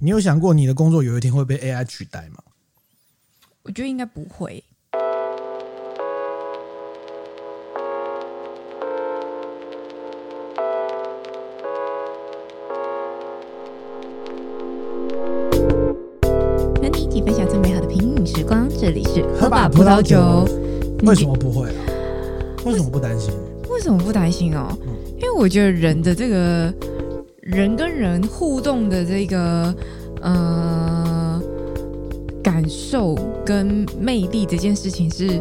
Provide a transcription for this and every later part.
你有想过你的工作有一天会被 AI 取代吗？我觉得应该不会。和你一起分享最美好的品饮时光，这里是喝吧葡萄酒。为什么不会啊？为什么不担心？为什么不担心哦？嗯、因为我觉得人的这个人跟人互动的这个呃感受跟魅力这件事情是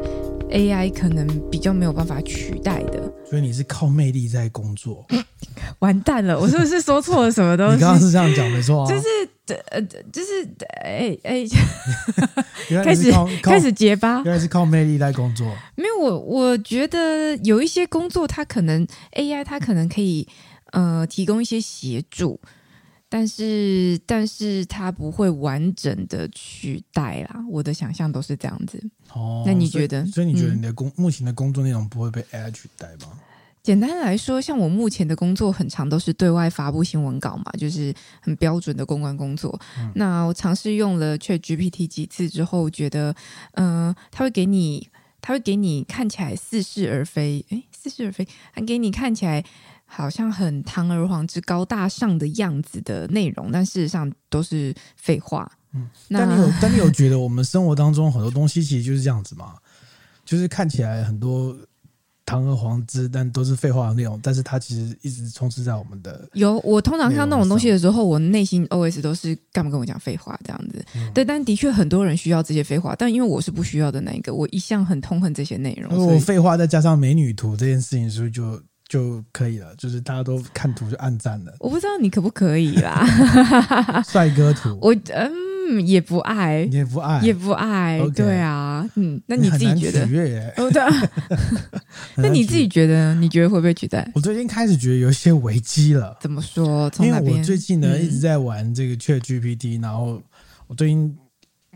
AI 可能比较没有办法取代的。所以你是靠魅力在工作？完蛋了，我是不是说错了什么东西？你刚刚是这样讲没错啊？就是呃，就是哎哎，开始开始结巴，原来是靠魅力在工作。没有，我我觉得有一些工作，它可能 AI 它可能可以呃提供一些协助，但是但是它不会完整的取代啦。我的想象都是这样子。哦，那你觉得？所以，所以你觉得你的工、嗯、目前的工作内容不会被 AI 取代吗？简单来说，像我目前的工作，很长都是对外发布新闻稿嘛，就是很标准的公关工作。嗯、那我尝试用了 ChatGPT 几次之后，觉得，嗯、呃，他会给你，他会给你看起来似是而非，诶，似是而非，还给你看起来好像很堂而皇之、高大上的样子的内容，但事实上都是废话。嗯，那但你有，但你有觉得我们生活当中很多东西其实就是这样子吗？就是看起来很多。堂而皇之，但都是废话的内容。但是它其实一直充斥在我们的。有，我通常看到那种东西的时候，我内心 OS 都是干嘛跟我讲废话这样子。嗯、对，但的确很多人需要这些废话，但因为我是不需要的那一个，我一向很痛恨这些内容。如果废话再加上美女图这件事情，是不是就就可以了？就是大家都看图就按赞了。我不知道你可不可以啦。帅哥图，我嗯。嗯，也不爱，也不爱，也不爱，Okay. 对啊，嗯，那你自己觉得？哦，对啊，那你自己觉得？你觉得会不会取代？我最近开始觉得有一些危机了。怎么说？从因为我最近呢、嗯、一直在玩这个 ChatGPT，然后我最近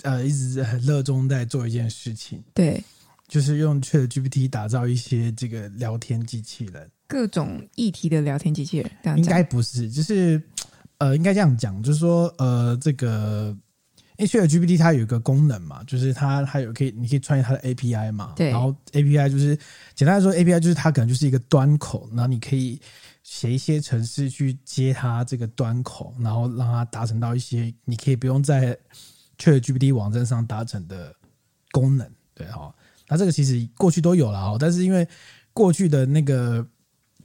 呃一直很热衷在做一件事情，对，就是用 ChatGPT 打造一些这个聊天机器人，各种议题的聊天机器人。这样应该不是，就是呃，应该这样讲，就是说呃，这个。因为 ChatGPT 它有一个功能嘛，就是它它有可以，你可以穿越它的 API 嘛。对。然后 API 就是简单来说，API 就是它可能就是一个端口，然后你可以写一些程式去接它这个端口，然后让它达成到一些你可以不用在 ChatGPT 网站上达成的功能。对哈，那这个其实过去都有了哈，但是因为过去的那个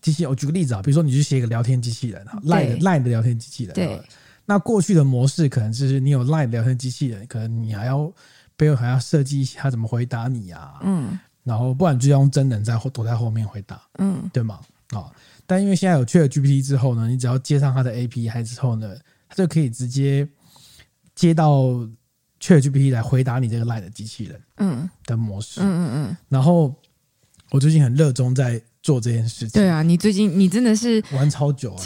机器，我举个例子啊，比如说你去写一个聊天机器人哈，Line Line 的聊天机器人。对。那过去的模式可能就是你有 Line 聊天机器人，可能你还要背后还要设计一下他怎么回答你啊，嗯，然后不然就要用真人在后躲在后面回答，嗯，对吗？啊、哦，但因为现在有 ChatGPT 之后呢，你只要接上它的 API 之后呢，它就可以直接接到 ChatGPT 来回答你这个 Line 的机器人，嗯。的模式，嗯嗯嗯，嗯，然后我最近很热衷在做这件事情，对啊，你最近你真的是玩超久啊。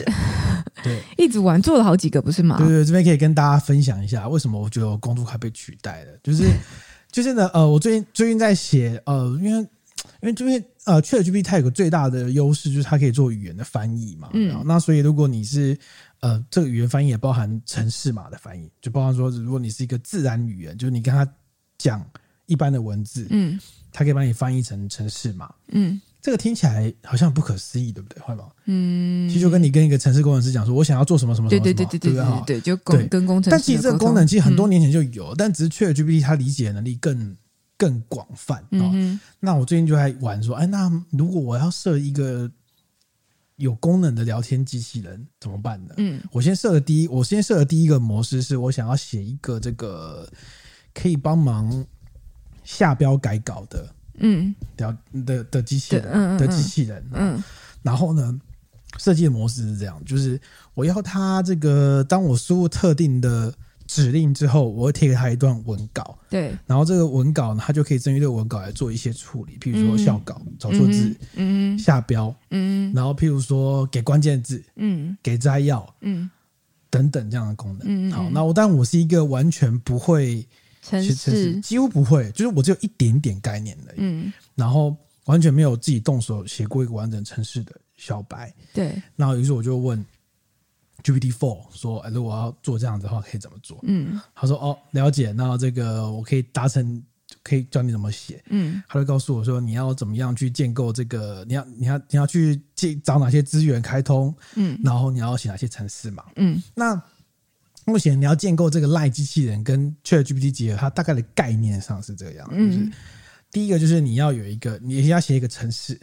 对，一直玩做了好几个，不是吗？对对，这边可以跟大家分享一下，为什么我觉得我工作快被取代了。就是，就是呢，呃，我最近最近在写，呃，因为因为这边呃，ChatGPT 它有个最大的优势，就是它可以做语言的翻译嘛。嗯。那所以如果你是呃，这个语言翻译也包含城市码的翻译，就包含说，如果你是一个自然语言，就是你跟他讲一般的文字，嗯，它可以帮你翻译成城市码，嗯。这个听起来好像不可思议，对不对？会吗？嗯，其实就跟你跟一个城市工程师讲说，我想要做什么什么什么，对对对对对对，对，就跟跟工程师。但其实这个功能其实很多年前就有，嗯、但只是 ChatGPT 它理解的能力更更广泛。嗯，那我最近就在玩说，哎，那如果我要设一个有功能的聊天机器人怎么办呢？嗯，我先设的第一，我先设的第一个模式是我想要写一个这个可以帮忙下标改稿的。嗯，的的的机器人，嗯嗯嗯的机器人，嗯，然后呢，设计的模式是这样，就是我要它这个，当我输入特定的指令之后，我会贴给他一段文稿，对，然后这个文稿呢，它就可以针对这个文稿来做一些处理，譬如说校稿、找错字、嗯，下标，嗯，然后譬如说给关键字，嗯，给摘要，嗯，等等这样的功能，嗯，好，那我但我是一个完全不会。程式几乎不会，就是我只有一点点概念的，嗯，然后完全没有自己动手写过一个完整城市的小白，对。然后于是我就问 GPT Four 说，哎，如果要做这样子的话，可以怎么做？嗯，他说哦，了解，那这个我可以达成，可以教你怎么写。嗯，他就告诉我说，你要怎么样去建构这个，你要你要你要去建找哪些资源开通，嗯，然后你要写哪些城市嘛，嗯，那目前你要建构这个 LINE 机器人跟 ChatGPT 结合，它大概的概念上是这样，嗯，就是第一个就是你要有一个，你要写一个城市，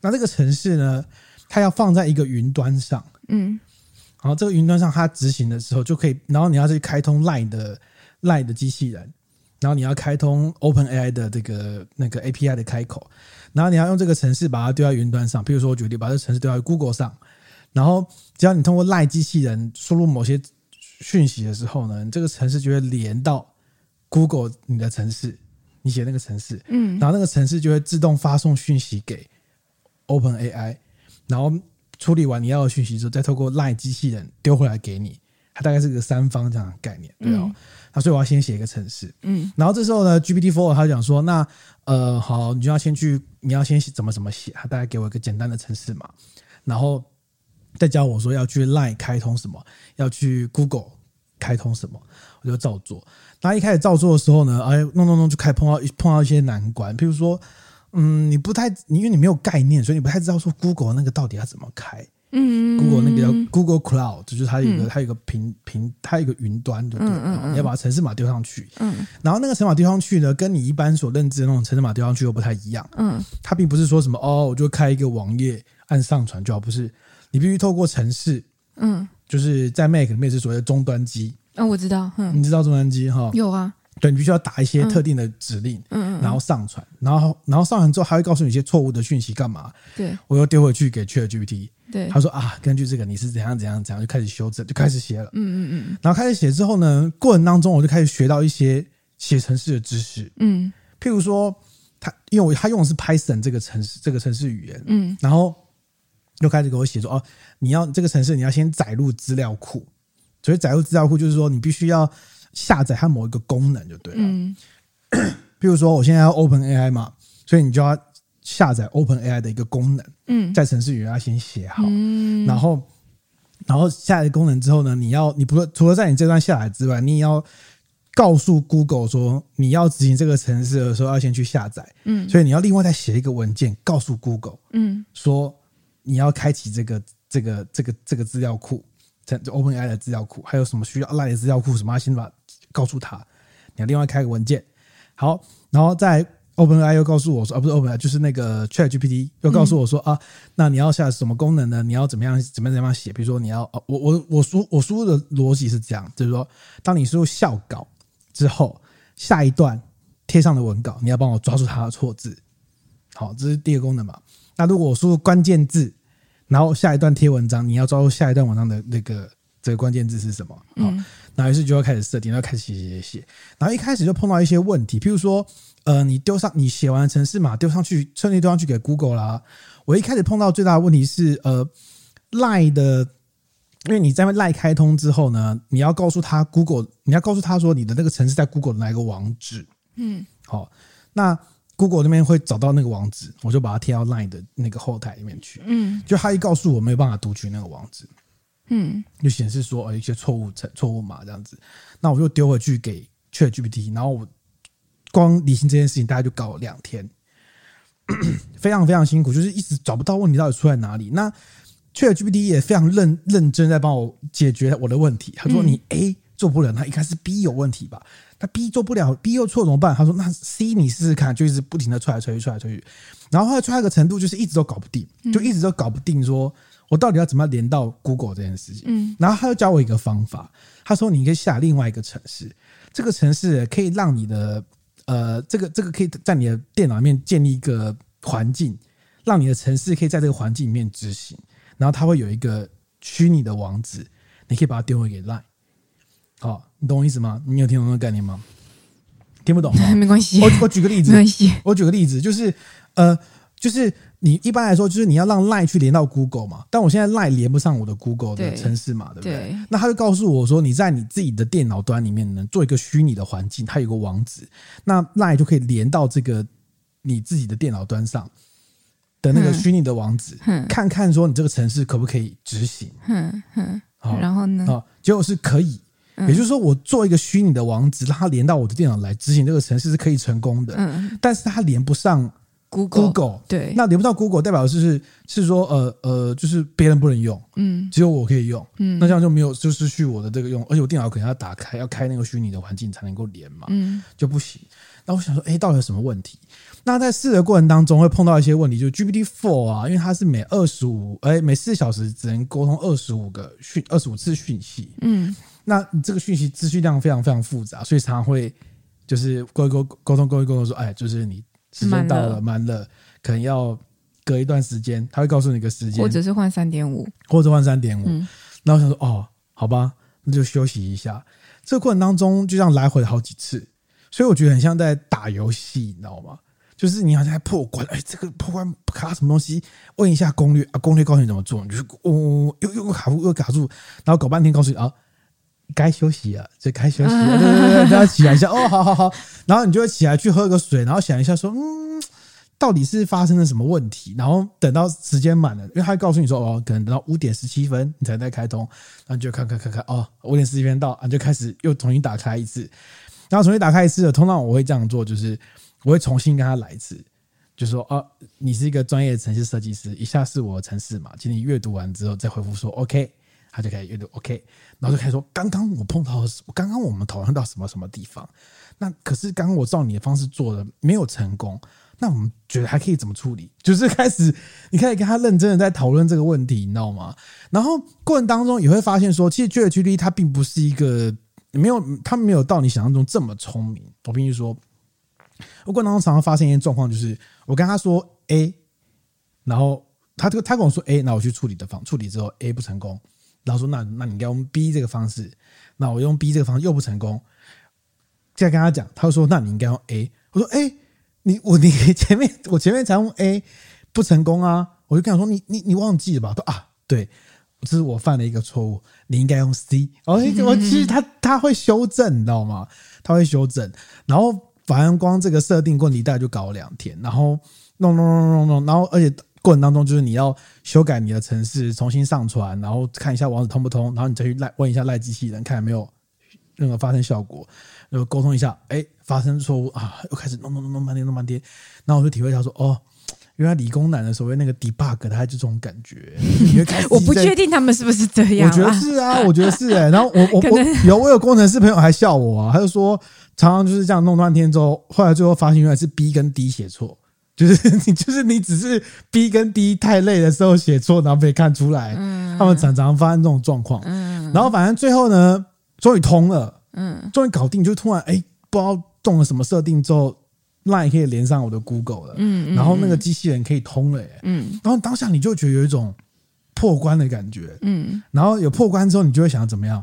那这个城市呢，它要放在一个云端上，嗯。然后这个云端上它执行的时候就可以，然后你要去开通 Line 的 Line 的机器人，然后你要开通 OpenAI 的这个那个 API 的开口，然后你要用这个城市把它丢到云端上。比如说，我举例把这个程式丢到 Google 上，然后只要你通过 Line 机器人输入某些讯息的时候呢，你这个城市就会连到 Google 你的城市，你写那个城市，嗯，然后那个城市就会自动发送讯息给 OpenAI，然后。处理完你要的讯息之后，再透过 LINE 机器人丢回来给你，它大概是个三方这样的概念，对哦。那、嗯、所以我要先写一个程式，嗯，然后这时候呢，GPT Four 他讲说，那呃好，你就要先去，你要先怎么怎么写，他大概给我一个简单的程式嘛，然后再教我说要去 LINE 开通什么，要去 Google 开通什么，我就照做。那一开始照做的时候呢，哎，弄弄弄就开始碰到碰到一些难关，譬如说。嗯，你不太，因为你没有概念，所以你不太知道说 Google 那个到底要怎么开。嗯，Google 那个叫 Google Cloud，就是它有一个、嗯、它有一个平平，它有一个云端，对不对？嗯嗯、你要把城市码丢上去。嗯，然后那个城市码丢上去呢，跟你一般所认知的那种城市码丢上去又不太一样。嗯，它并不是说什么哦，我就开一个网页按上传就好，不是，你必须透过程式。嗯，就是在 Mac 里面是所谓的终端机。嗯、哦，我知道。嗯，你知道终端机哈？有啊。对，你必须要打一些特定的指令，嗯嗯，然后上传，然后然后上传之后，还会告诉你一些错误的讯息干嘛？对，我又丢回去给 ChatGPT，对，他说啊，根据这个你是怎样怎样怎样，就开始修正，就开始写了，嗯嗯嗯，然后开始写之后呢，过程当中我就开始学到一些写程式的知识，嗯，譬如说他因为我他用的是 Python 这个程式这个程式语言，嗯，然后又开始给我写说哦，你要这个城市你要先载入资料库，所以载入资料库就是说你必须要。下载它某一个功能就对了。嗯，比如说我现在要 Open AI 嘛，所以你就要下载 Open AI 的一个功能。嗯，在城市语要先写好。嗯，然后，然后下载功能之后呢，你要你不除了在你这段下载之外，你也要告诉 Google 说你要执行这个城市的时候要先去下载。嗯，所以你要另外再写一个文件告诉 Google。嗯，说你要开启这个这个这个这个资料库。这 OpenAI 的资料库，还有什么需要 LINE 的资料库？什么？先把告诉他，你要另外开个文件。好，然后再 OpenAI 又告诉我说，啊，不是 OpenAI，就是那个 ChatGPT 又告诉我说、嗯、啊，那你要下什么功能呢？你要怎么样？怎么样？怎么样写？比如说你要，我我我输我输入的逻辑是这样，就是说，当你输入校稿之后，下一段贴上的文稿，你要帮我抓住它的错字。好，这是第一个功能嘛。那如果我输入关键字。然后下一段贴文章，你要抓住下一段文章的那个这个关键字是什么？好，嗯，然后于是就要开始设定，要开始写写写写。然后一开始就碰到一些问题，譬如说，呃，你丢上你写完城市码丢上去，顺利丢上去给 Google 啦。我一开始碰到最大的问题是，呃，LINE 的，因为你在 LINE 开通之后呢，你要告诉他 Google，你要告诉他说你的那个城市在 Google 的哪一个网址？嗯，好，那。Google 那边会找到那个网址，我就把它贴到 Line 的那个后台里面去。嗯，就他一告诉我没有办法读取那个网址，嗯，就显示说呃一些错误错误码这样子，那我就丢回去给 ChatGPT，然后我光理清这件事情大概就搞了两天，非常非常辛苦，就是一直找不到问题到底出在哪里。那 ChatGPT 也非常认认真在帮我解决我的问题。他说你 A 做不了，那应该是 B 有问题吧？他 B 做不了，B 又错怎么办？他说：“那 C 你试试看，就一直不停的踹来踹去，踹来踹去，然后后来踹一个程度，就是一直都搞不定，就一直都搞不定，说我到底要怎么样连到 Google 这件事情。嗯，然后他又教我一个方法，他说你可以下另外一个城市，这个城市可以让你的呃，这个这个可以在你的电脑里面建立一个环境，让你的城市可以在这个环境里面执行，然后它会有一个虚拟的网址，你可以把它丢回给 Line。好。”你懂我意思吗？你有听懂那个概念吗？听不懂吗？没关系。我我举个例子，没关系。我举个例子，就是呃，就是你一般来说，就是你要让 Line 去连到 Google 嘛。但我现在 Line 连不上我的 Google 的城市嘛，对，对不对？对。那他就告诉我说，你在你自己的电脑端里面呢，做一个虚拟的环境，它有个网址，那 Line 就可以连到这个你自己的电脑端上的那个虚拟的网址，嗯嗯、看看说你这个城市可不可以执行。嗯嗯然后呢？啊，结果是可以。也就是说，我做一个虚拟的网址，让它连到我的电脑来执行这个程式是可以成功的。嗯，但是它连不上 Google。Google 对，那连不到 Google，代表就是是说，呃呃，就是别人不能用，嗯，只有我可以用，嗯，那这样就没有就失去我的这个用，而且我电脑可能要打开，要开那个虚拟的环境才能够连嘛，嗯，就不行。那我想说，哎，到底有什么问题？那在试的过程当中会碰到一些问题，就是 GPT Four 啊，因为它是每二十五，哎，每四小时只能沟通二十五个讯，二十五次讯息，嗯。那你这个讯息资讯量非常非常复杂，所以常常会就是沟沟沟通沟一沟通说，哎，就是你时间到了，满了，可能要隔一段时间，他会告诉你一个时间，或者是换三点五，或者换三点五。然后我想说，哦，好吧，那就休息一下。这个过程当中就这样来回好几次，所以我觉得很像在打游戏，你知道吗？就是你好像在破关，哎，这个破关卡什么东西？问一下攻略啊，攻略告诉你怎么做，你就是哦，又又卡住又卡住，然后搞半天告诉你啊。该休息了，这该休息了，对对对，大家起来一下，哦，好好好，然后你就会起来去喝个水，然后想一下说，嗯，到底是发生了什么问题？然后等到时间满了，因为他会告诉你说，哦，可能等到五点十七分你才再开通，然后你就看看看看，哦，五点十七分到，啊，就开始又重新打开一次，然后重新打开一次，通常我会这样做，就是我会重新跟他来一次，就说，哦，你是一个专业的城市设计师，以下是我的城市嘛，请你阅读完之后再回复说，OK。他就开始阅读，OK，然后就开始说：“刚刚我碰到，刚刚我们讨论到什么什么地方？那可是刚刚我照你的方式做的没有成功，那我们觉得还可以怎么处理？就是开始，你可以跟他认真的在讨论这个问题，你知道吗？然后过程当中也会发现说，其实 ChatGPT 它并不是一个没有，它没有到你想象中这么聪明。我跟你说，我过程当中常常发现一些状况，就是我跟他说 A，然后他这个他跟我说 A，那我去处理的方，处理之后 A 不成功。”然后说：“那那你该用 B 这个方式，那我用 B 这个方式又不成功。再跟他讲，他说：那你应该用 A。我说：哎，你我你前面我前面才用 A 不成功啊！我就跟他说：你你你忘记了吧？他说啊，对，这是我犯了一个错误，你应该用 C。哦，我其实他他会修正，你知道吗？他会修正。然后反正光这个设定问题大概就搞了两天，然后弄弄弄弄弄，然后而且。”过程当中，就是你要修改你的程式，重新上传，然后看一下网址通不通，然后你再去赖问一下赖机器人，看有没有任何发生效果，然后沟通一下，哎，发生错误啊，又开始弄弄弄弄半天弄半天，然后我就体会到说，哦，原来理工男的所谓那个 debug，他就这种感觉。我不确定他们是不是这样，我觉得是啊，我觉得是哎、欸。然后我我我 有我有工程师朋友还笑我啊，他就说常常就是这样弄半天之后，后来最后发现原来是 B 跟 D 写错。就是你，就是你，只是 B 跟 D 太累的时候写错，然后被看出来。嗯，他们常常发生这种状况。嗯，然后反正最后呢，终于通了。嗯，终于搞定，就突然哎，不知道动了什么设定之后，Line 可以连上我的 Google 了。嗯，然后那个机器人可以通了耶。嗯，然后当下你就觉得有一种破关的感觉。嗯，然后有破关之后，你就会想怎么样？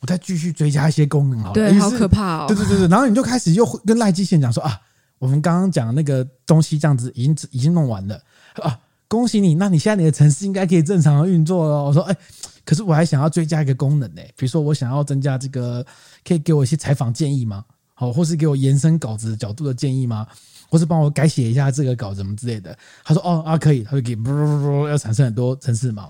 我再继续追加一些功能好了。对，好可怕哦。对对对对，然后你就开始又跟赖机器人讲说啊。我们刚刚讲那个东西，这样子已经已经弄完了啊！恭喜你，那你现在你的城市应该可以正常的运作了。我说，哎，可是我还想要追加一个功能呢，比如说我想要增加这个，可以给我一些采访建议吗？好，或是给我延伸稿子角度的建议吗？或是帮我改写一下这个稿子什么之类的？他说，哦啊，可以，他就给不不不要产生很多城市嘛。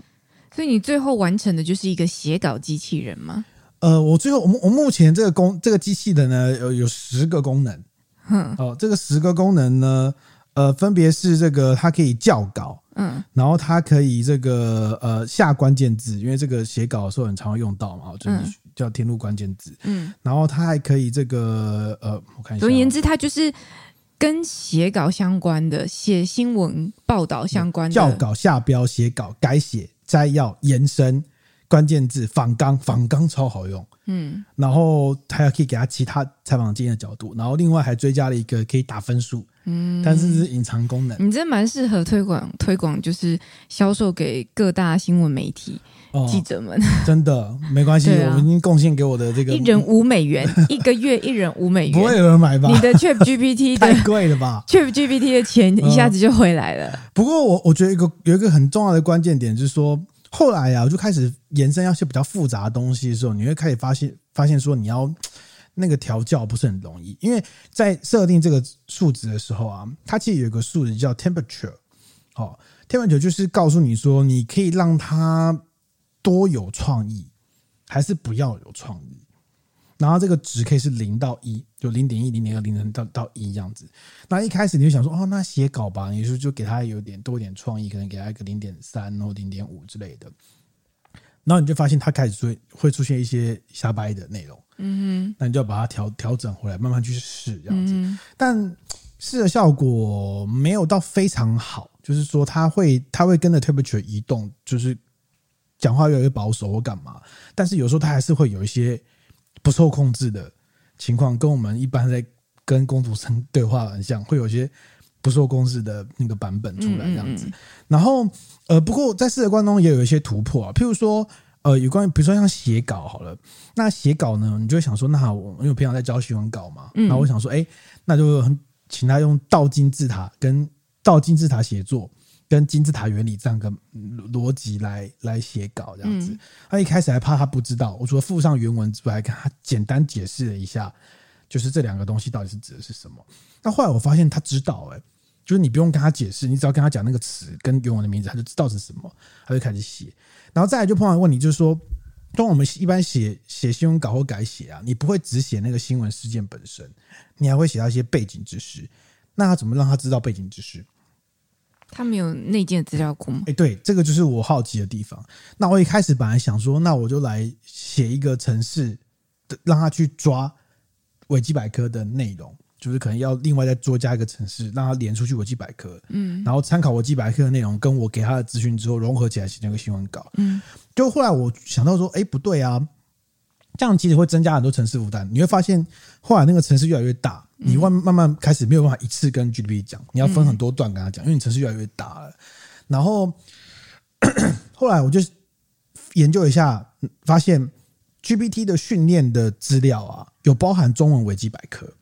所以你最后完成的就是一个写稿机器人吗？呃，我最后我我目前这个功这个机器的呢有有十个功能。嗯，哦，这个十个功能呢，呃，分别是这个它可以校稿，嗯，然后它可以这个呃下关键字，因为这个写稿的时候很常会用到嘛，就是叫填入关键字，嗯，然后它还可以这个呃，我看一下，总而言之，它就是跟写稿相关的，写新闻报道相关的，校稿、下标、写稿、改写、摘要、延伸。关键字仿钢，仿钢超好用，嗯，然后还可以给他其他采访经验的角度，然后另外还追加了一个可以打分数，嗯，但是是隐藏功能。你这蛮适合推广推广，就是销售给各大新闻媒体、哦、记者们。真的 没关系，啊、我们已经贡献给我的这个一人五美元，一个月一人五美元，不会有人买吧？你的 Chat GPT 太贵了吧？Chat GPT 的钱一下子就回来了。嗯、不过我我觉得一个有一个很重要的关键点就是说。后来、啊，我就开始延伸一些比较复杂的东西的时候，你会开始发现，发现说你要那个调教不是很容易，因为在设定这个数值的时候啊，它其实有一个数值叫 temperature，哦，temperature 就是告诉你说，你可以让它多有创意，还是不要有创意？然后这个值可以是零到一，就零点一、零点二、零点到到一这样子。那一开始你就想说，哦，那写稿吧，你说就给他有点多一点创意，可能给他一个零点三或零点五之类的。然后你就发现他开始会会出现一些瞎掰的内容，嗯哼，那你就要把它调调整回来，慢慢去试这样子。嗯、但试的效果没有到非常好，就是说他会他会跟着 temperature 移动，就是讲话越来越保守或干嘛。但是有时候他还是会有一些不受控制的情况，跟我们一般在跟公主生对话很像，会有一些。不受控制的那个版本出来这样子，然后呃，不过在试的过程中也有一些突破啊，譬如说呃，有关于比如说像写稿好了，那写稿呢，你就会想说，那我因为我平常在教新闻稿嘛，然后我想说，哎，那就请他用倒金字塔跟倒金字塔写作跟金字塔原理这样个逻辑来来写稿这样子。他一开始还怕他不知道，我除了附上原文之外，还跟他简单解释了一下，就是这两个东西到底是指的是什么。那后来我发现他知道，哎。就是你不用跟他解释，你只要跟他讲那个词跟原文的名字，他就知道是什么，他就开始写。然后再来就碰到问题，就是说，当我们一般写写新闻稿或改写啊，你不会只写那个新闻事件本身，你还会写到一些背景知识。那他怎么让他知道背景知识？他们有内建资料库吗？哎，对，这个就是我好奇的地方。那我一开始本来想说，那我就来写一个程式，让他去抓维基百科的内容。就是可能要另外再多加一个城市，让他连出去维基百科，嗯，然后参考维基百科的内容，跟我给他的资讯之后融合起来写成一个新闻稿，嗯，就后来我想到说，哎，不对啊，这样其实会增加很多城市负担。你会发现，后来那个城市越来越大，你慢慢慢开始没有办法一次跟 GPT 讲，你要分很多段跟他讲，因为你城市越来越大了。然后 后来我就研究一下，发现 GPT 的训练的资料啊，有包含中文维基百科。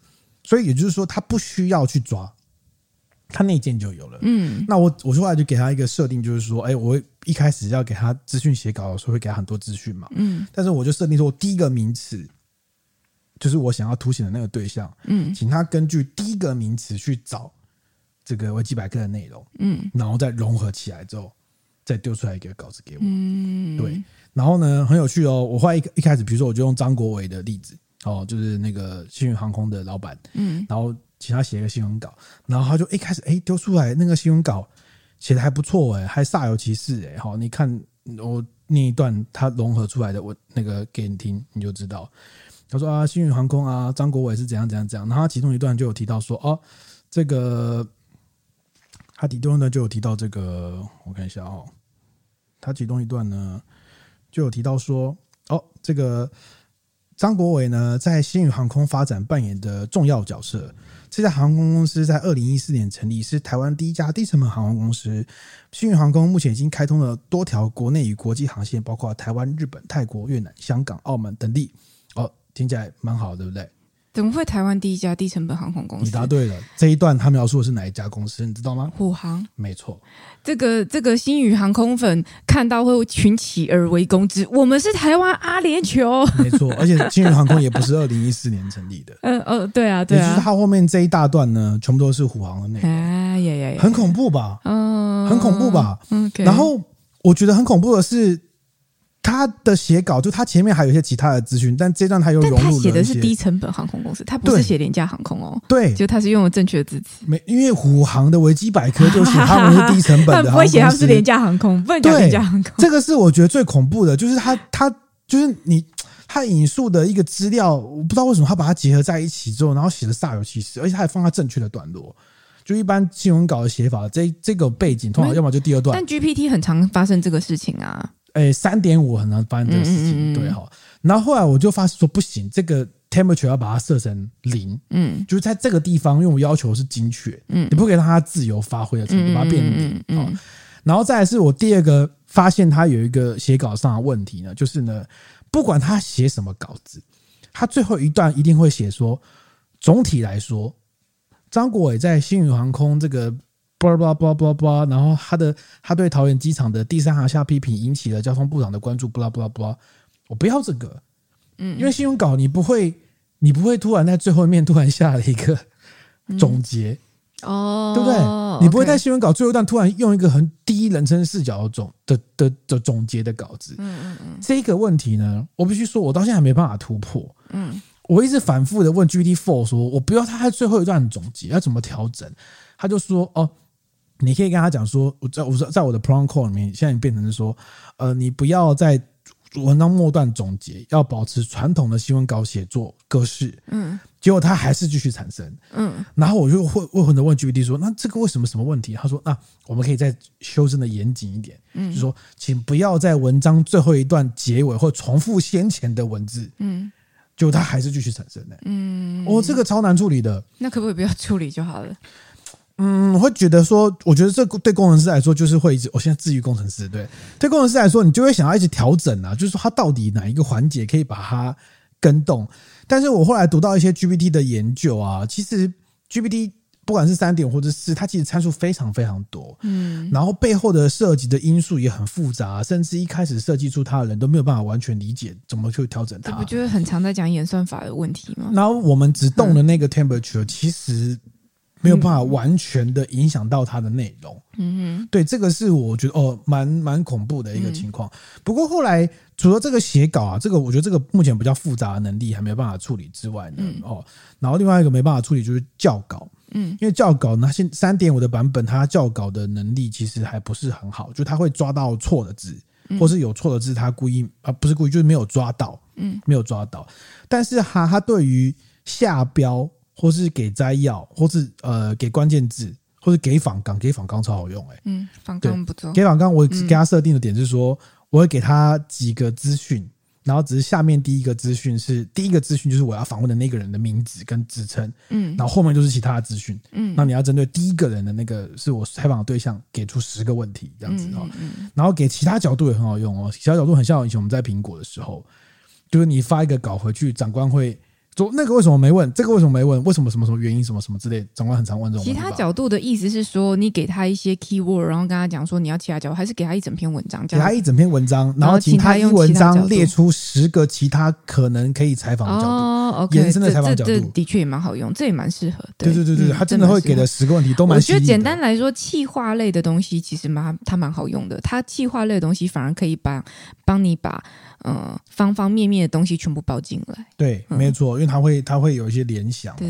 所以也就是说，他不需要去抓，他内建就有了。嗯，那我我后来就给他一个设定，就是说，哎，我一开始要给他资讯写稿的时候，会给他很多资讯嘛。嗯，但是我就设定说，第一个名词就是我想要凸显的那个对象。嗯，请他根据第一个名词去找这个维基百科的内容。嗯，然后再融合起来之后，再丢出来一个稿子给我。嗯，对。然后呢，很有趣哦。我后来一一开始，比如说，我就用张国伟的例子。哦，就是那个幸运航空的老板，嗯，然后请他写一个新闻稿，然后他就一开始哎丢出来那个新闻稿写的还不错哎，还煞有其事哎，好，你看我那一段他融合出来的我那个给你听，你就知道。他说啊，星宇航空啊，张国伟是怎样怎样怎样，然后他其中一段就有提到说哦，这个他其中一段就有提到这个，我看一下哦，他其中一段呢就有提到说哦，这个。张国伟呢，在星宇航空发展扮演的重要角色。这家航空公司在二零一四年成立，是台湾第一家低成本航空公司。星宇航空目前已经开通了多条国内与国际航线，包括台湾、日本、泰国、越南、香港、澳门等地。哦，听起来蛮好，对不对？怎么会台湾第一家低成本航空公司？你答对了。这一段他描述的是哪一家公司？你知道吗？虎航。没错。这个这个新宇航空粉看到会群起而围攻之。我们是台湾阿联酋。没错，而且新宇航空也不是二零一四年成立的。嗯呃，对啊对啊。也就是它后面这一大段呢，全部都是虎航的内容。哎呀呀呀！很恐怖吧？嗯，很恐怖吧？嗯。然后我觉得很恐怖的是。他的写稿就他前面还有一些其他的资讯，但这段他又融入他写的是低成本航空公司，他不是写廉价航空哦。对，就他是用了正确的字词。没，因为虎航的维基百科就写 他们是低成本的，不会写他们是廉价航空，不能叫廉价航空。这个是我觉得最恐怖的，就是他他就是你他引述的一个资料，我不知道为什么他把它结合在一起之后，然后写的煞有其事，而且他还放在正确的段落。就一般新闻稿的写法，这这个背景通常要么就第二段。但 GPT 很常发生这个事情啊。诶，三点五很难发生这个事情，嗯、对哈。然后后来我就发现说不行，这个 temperature 要把它设成零，嗯，就是在这个地方，因为我要求是精确，嗯，你不可以让它自由发挥的程度，把它变零，嗯。然后再来是我第二个发现它有一个写稿上的问题呢，就是呢，不管他写什么稿子，他最后一段一定会写说，总体来说，张国伟在星宇航空这个。巴拉巴拉巴拉巴拉，然后他的他对桃园机场的第三行下批评引起了交通部长的关注。巴拉巴拉巴拉，我不要这个，嗯，因为新闻稿你不会，你不会突然在最后一面突然下了一个总结，哦，对不对？你不会在新闻稿最后一段突然用一个很第一人称视角的总的的的总结的稿子。嗯嗯嗯，这个问题呢，我必须说，我到现在还没办法突破。嗯，我一直反复的问 GPT Four 说，我不要他在最后一段总结要怎么调整，他就说哦，你可以跟他讲说，我在我说在我的 prompt call 里面，现在你变成是说，呃，你不要在。文章末段总结要保持传统的新闻稿写作格式，嗯，结果他还是继续产生，嗯，然后我就会问问的问 GPT 说，那这个为什么什么问题？他说，那我们可以再修正的严谨一点，嗯，就说，请不要在文章最后一段结尾或重复先前的文字，嗯，结果他还是继续产生的，嗯，哦，这个超难处理的，那可不可以不要处理就好了？嗯，我会觉得说，我觉得这对工程师来说，就是会一直。我现在至于工程师，对对工程师来说，你就会想要一直调整啊，就是说它到底哪一个环节可以把它跟动。但是我后来读到一些 GPT 的研究啊，其实 GPT 不管是三点或者是，它其实参数非常非常多，嗯，然后背后的设计的因素也很复杂，甚至一开始设计出它的人都没有办法完全理解怎么去调整它。这不就是很常在讲演算法的问题吗？然后我们只动了那个 temperature，其实。没有办法完全的影响到它的内容，嗯哼，对，这个是我觉得哦，蛮蛮恐怖的一个情况。不过后来除了这个写稿啊，这个我觉得这个目前比较复杂的能力还没有办法处理之外呢，哦，然后另外一个没办法处理就是校稿，嗯，因为校稿呢，现三点五的版本它校稿的能力其实还不是很好，就它会抓到错的字，或是有错的字，它故意啊不是故意，就是没有抓到，嗯，没有抓到，但是哈它对于下标。或是给摘要，或是呃给关键字，或是给访纲，给访纲超好用哎、欸。嗯，访纲不错。给访纲，我给他设定的点是说，我会给他几个资讯，然后只是下面第一个资讯是第一个资讯，就是我要访问的那个人的名字跟职称。嗯，然后后面就是其他的资讯。嗯，那你要针对第一个人的那个是我采访的对象，给出十个问题这样子哦。嗯，然后给其他角度也很好用哦，其他角度很像以前我们在苹果的时候，就是你发一个稿回去，长官会。说那个为什么没问？这个为什么没问？为什么什么什么原因？什么什么之类？长官很常问这种。其他角度的意思是说，你给他一些 keyword，然后跟他讲说你要其他角度，还是给他一整篇文章？给他一整篇文章，然后请他用文章列出十个其他可能可以采访的角度，哦、延伸的采访角度，这，这的确也蛮好用，这也蛮适合。对对对对，他真的会给的十个问题都蛮。我觉得简单来说，气化类的东西其实蛮它蛮好用的。它气化类的东西反而可以帮帮你把。嗯，方方面面的东西全部包进来。对，没错，因为他会他会有一些联想。对，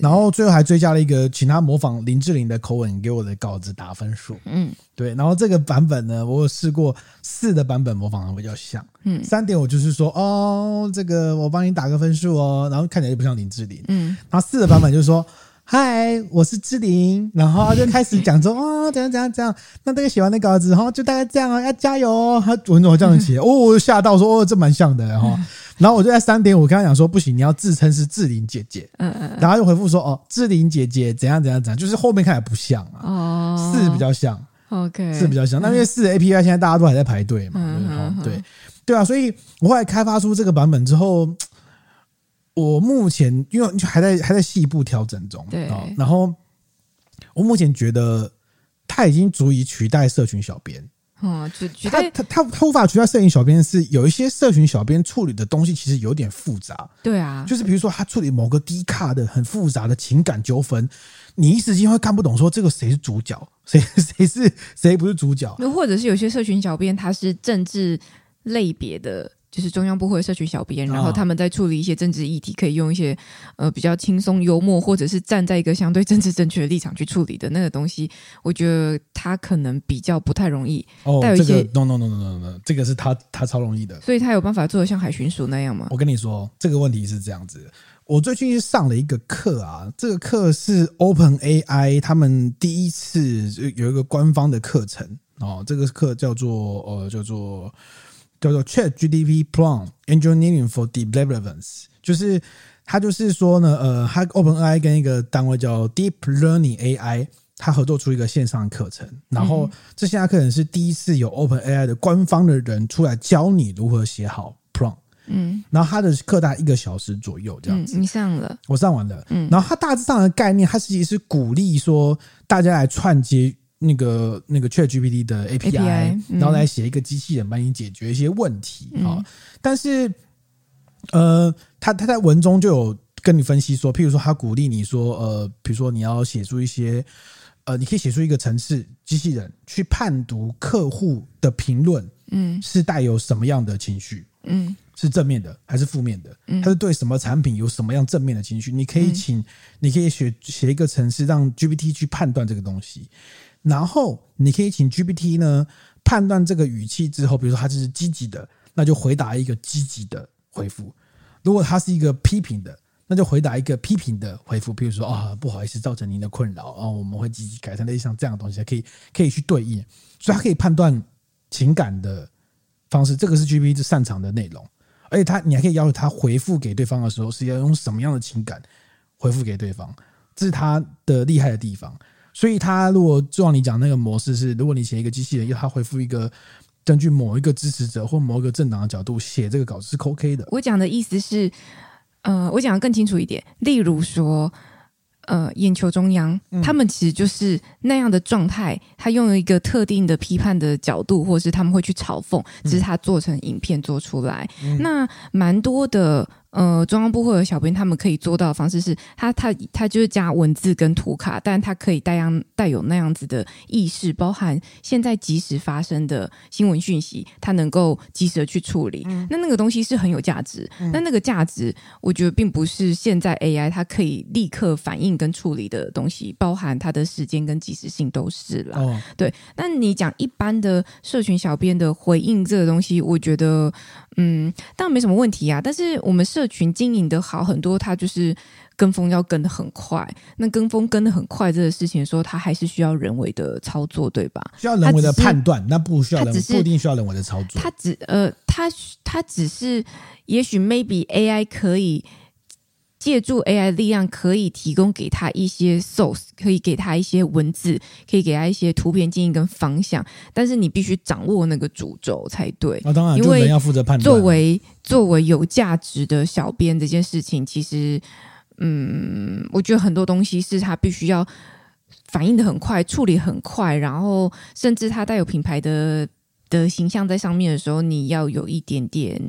然后最后还追加了一个，请他模仿林志玲的口吻给我的稿子打分数。嗯，对。然后这个版本呢，我有试过四的版本模仿的比较像。嗯，三点我就是说，哦，这个我帮你打个分数哦，然后看起来就不像林志玲。嗯，然后四的版本就是说。嗨，我是志玲，然后就开始讲说哦，怎样怎样怎样，那这个写完的稿子然后，就大概这样啊，要加油哦。他文总这样写，哦，我吓到说哦，这蛮像的哈。然后我就在三点，我跟他讲说不行，你要自称是志玲姐姐。嗯嗯。然后又回复说哦，志玲姐姐怎样怎样怎样，就是后面看起来不像啊。哦。四比较像。OK。四比较像，那因为四的 API 现在大家都还在排队嘛。嗯。对对啊，所以我后来开发出这个版本之后。我目前因为还在还在细部调整中，对，然后我目前觉得他已经足以取代社群小编，嗯，就他他他他无法取代社群小编，是有一些社群小编处理的东西其实有点复杂，对啊，就是比如说他处理某个低卡的很复杂的情感纠纷，你一时间会看不懂，说这个谁是主角，谁 谁是谁不是主角，又或者是有些社群小编他是政治类别的。就是中央部会社群小编，然后他们在处理一些政治议题，可以用一些呃比较轻松幽默，或者是站在一个相对政治正确的立场去处理的那个东西，我觉得他可能比较不太容易。哦，这个 no no no no no no，这个是他他超容易的，所以他有办法做得像海巡署那样吗？我跟你说，这个问题是这样子，我最近上了一个课啊，这个课是 Open AI 他们第一次有一个官方的课程哦，这个课叫做呃叫做。叫做 ChatGPT Prompt Engineering for Deep Relevance，就是它就是说呢，呃，它 OpenAI 跟一个单位叫 Deep Learning AI，它合作出一个线上课程，然后这线上课程是第一次有 OpenAI 的官方的人出来教你如何写好 Prompt，嗯，然后他的课大概一个小时左右这样子，你上了，我上完了，嗯，然后他大致上的概念，他其实是鼓励说大家来串接。那个那个 ChatGPT 的 API，, API、嗯、然后来写一个机器人帮你解决一些问题啊。嗯、但是，呃，他他在文中就有跟你分析说，譬如说他鼓励你说，呃，比如说你要写出一些，呃，你可以写出一个程式机器人去判读客户的评论，嗯，是带有什么样的情绪，嗯，是正面的还是负面的？嗯，他是对什么产品有什么样正面的情绪？你可以请，你可以写写一个程式让 GPT 去判断这个东西，然后你可以请 GPT 呢判断这个语气之后，比如说他就是积极的，那就回答一个积极的回复。如果他是一个批评的，那就回答一个批评的回复，比如说啊，不好意思造成您的困扰啊，我们会积极改善。类似像这样的东西，可以可以去对应，所以他可以判断情感的方式，这个是 GPT 擅长的内容。而且他，你还可以要求他回复给对方的时候，是要用什么样的情感回复给对方，这是他的厉害的地方。所以，他如果就像你讲那个模式是，如果你写一个机器人，要他回复一个。根据某一个支持者或某一个政党的角度写这个稿子是 OK 的。我讲的意思是，呃，我讲的更清楚一点。例如说，呃，眼球中央，嗯、他们其实就是那样的状态。他用一个特定的批判的角度，或是他们会去嘲讽，只是他做成影片做出来。嗯、那蛮多的。呃，中央部会有小编他们可以做到的方式是，他他他就是加文字跟图卡，但他可以带样带有那样子的意识，包含现在即时发生的新闻讯息，他能够及时的去处理。嗯、那那个东西是很有价值，嗯、但那个价值，我觉得并不是现在 AI 它可以立刻反应跟处理的东西，包含它的时间跟及时性都是了。哦、对，那你讲一般的社群小编的回应这个东西，我觉得。嗯，当然没什么问题啊。但是我们社群经营的好很多，他就是跟风要跟得很快。那跟风跟得很快这个事情，说他还是需要人为的操作，对吧？需要人为的判断，那不需要人，不一定需要人为的操作。他只呃，他他只是，也许 maybe AI 可以。借助 AI 力量，可以提供给他一些 source，可以给他一些文字，可以给他一些图片建议跟方向。但是你必须掌握那个主轴才对。那当然，因为要负责判断。作为作为有价值的小编，这件事情其实，嗯，我觉得很多东西是他必须要反应的很快，处理很快，然后甚至他带有品牌的。的形象在上面的时候，你要有一点点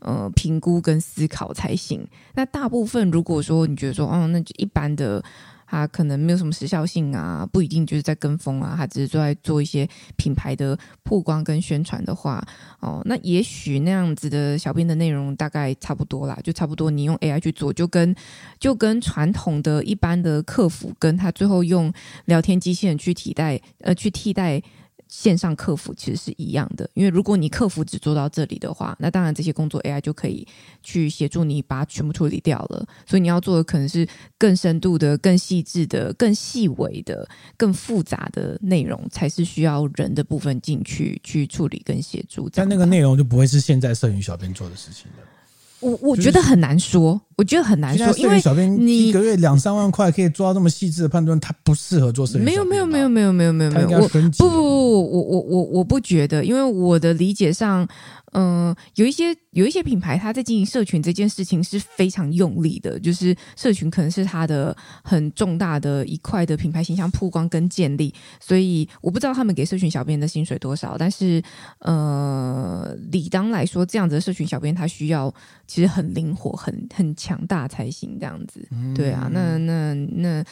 呃评估跟思考才行。那大部分如果说你觉得说，哦，那就一般的，他可能没有什么时效性啊，不一定就是在跟风啊，他只是在做一些品牌的曝光跟宣传的话，哦，那也许那样子的小编的内容大概差不多啦，就差不多你用 AI 去做，就跟就跟传统的一般的客服，跟他最后用聊天机器人去替代，呃，去替代。线上客服其实是一样的，因为如果你客服只做到这里的话，那当然这些工作 AI 就可以去协助你把它全部处理掉了。所以你要做的可能是更深度的、更细致的、更细微的、更复杂的内容，才是需要人的部分进去去处理跟协助。但那个内容就不会是现在摄影小编做的事情了。我我觉得很难说，我觉得很难说，因为小编你一个月两三万块可以做到这么细致的判断，他不适合做生意。没有没有没有没有没有没有没有，我不不不不，我我我我不觉得，因为我的理解上。嗯、呃，有一些有一些品牌，他在经营社群这件事情是非常用力的，就是社群可能是他的很重大的一块的品牌形象曝光跟建立，所以我不知道他们给社群小编的薪水多少，但是呃，理当来说，这样子的社群小编他需要其实很灵活、很很强大才行，这样子，对啊，那那那。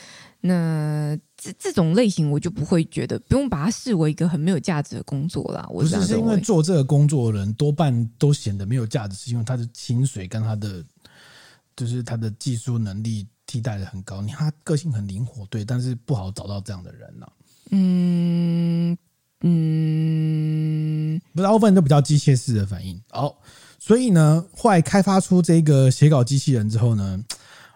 那这这种类型，我就不会觉得不用把它视为一个很没有价值的工作啦。我不是，是因为做这个工作的人多半都显得没有价值，是因为他的薪水跟他的就是他的技术能力替代的很高。你看他个性很灵活，对，但是不好找到这样的人呢、啊。嗯嗯，不大部分都比较机械式的反应。好，所以呢，后来开发出这个写稿机器人之后呢，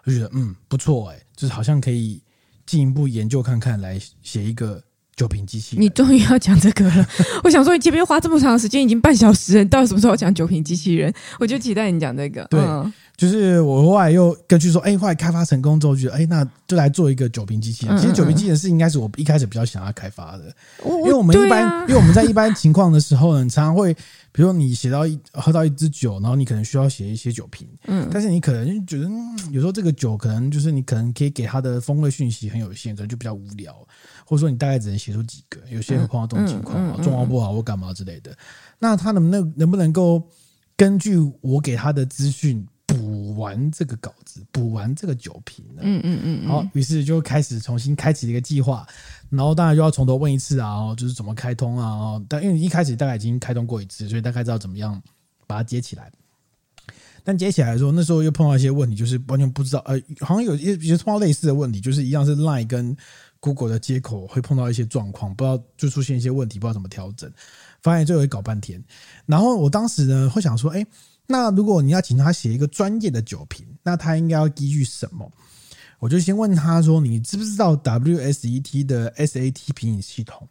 我就觉得嗯不错哎、就是好像可以。进一步研究看看，来写一个酒瓶机器人。你终于要讲这个了，我想说你前面花这么长的时间，已经半小时了，你到底什么时候要讲酒瓶机器人？我就期待你讲这个。对，嗯、就是我后来又根据说，哎，后来开发成功之后，觉得，哎，那就来做一个酒瓶机器人。其实酒瓶机器人是应该是我一开始比较想要开发的，因为我们一般，啊、因为我们在一般情况的时候呢，常常会。比如说你写到一喝到一支酒，然后你可能需要写一些酒瓶，嗯，但是你可能觉得有时候这个酒可能就是你可能可以给它的风味讯息很有限，可能就比较无聊，或者说你大概只能写出几个，有些人碰到这种情况啊，状况不好或干嘛之类的，那他能不能能不能够根据我给他的资讯补完这个稿子，补完这个酒瓶呢？嗯嗯嗯，好，于是就开始重新开启一个计划，然后当然就要从头问一次啊，就是怎么开通啊？但因为一开始大概已经开通过一次，所以大概知道怎么样把它接起来。但接起来的时候，那时候又碰到一些问题，就是完全不知道，呃，好像有一些也碰到类似的问题，就是一样是 Line 跟 Google 的接口会碰到一些状况，不知道就出现一些问题，不知道怎么调整，发现最后也搞半天。然后我当时呢会想说，哎，那如果你要请他写一个专业的酒瓶，那他应该要依据什么？我就先问他说，你知不知道 WSET 的 SAT 评饮系统？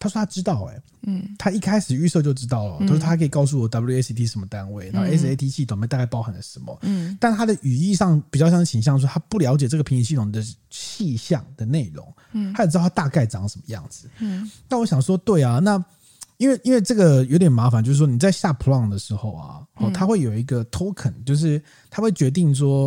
他说他知道，哎，嗯，他一开始预设就知道了，他说他可以告诉我 WSET 什么单位，然后 SAT 系统面大概包含了什么，嗯，但他的语义上比较像倾向说他不了解这个评级系统的细项的内容，嗯，他也知道他大概长什么样子，嗯，那我想说，对啊，那因为因为这个有点麻烦，就是说你在下 prompt 的时候啊，哦，他会有一个 token，就是他会决定说，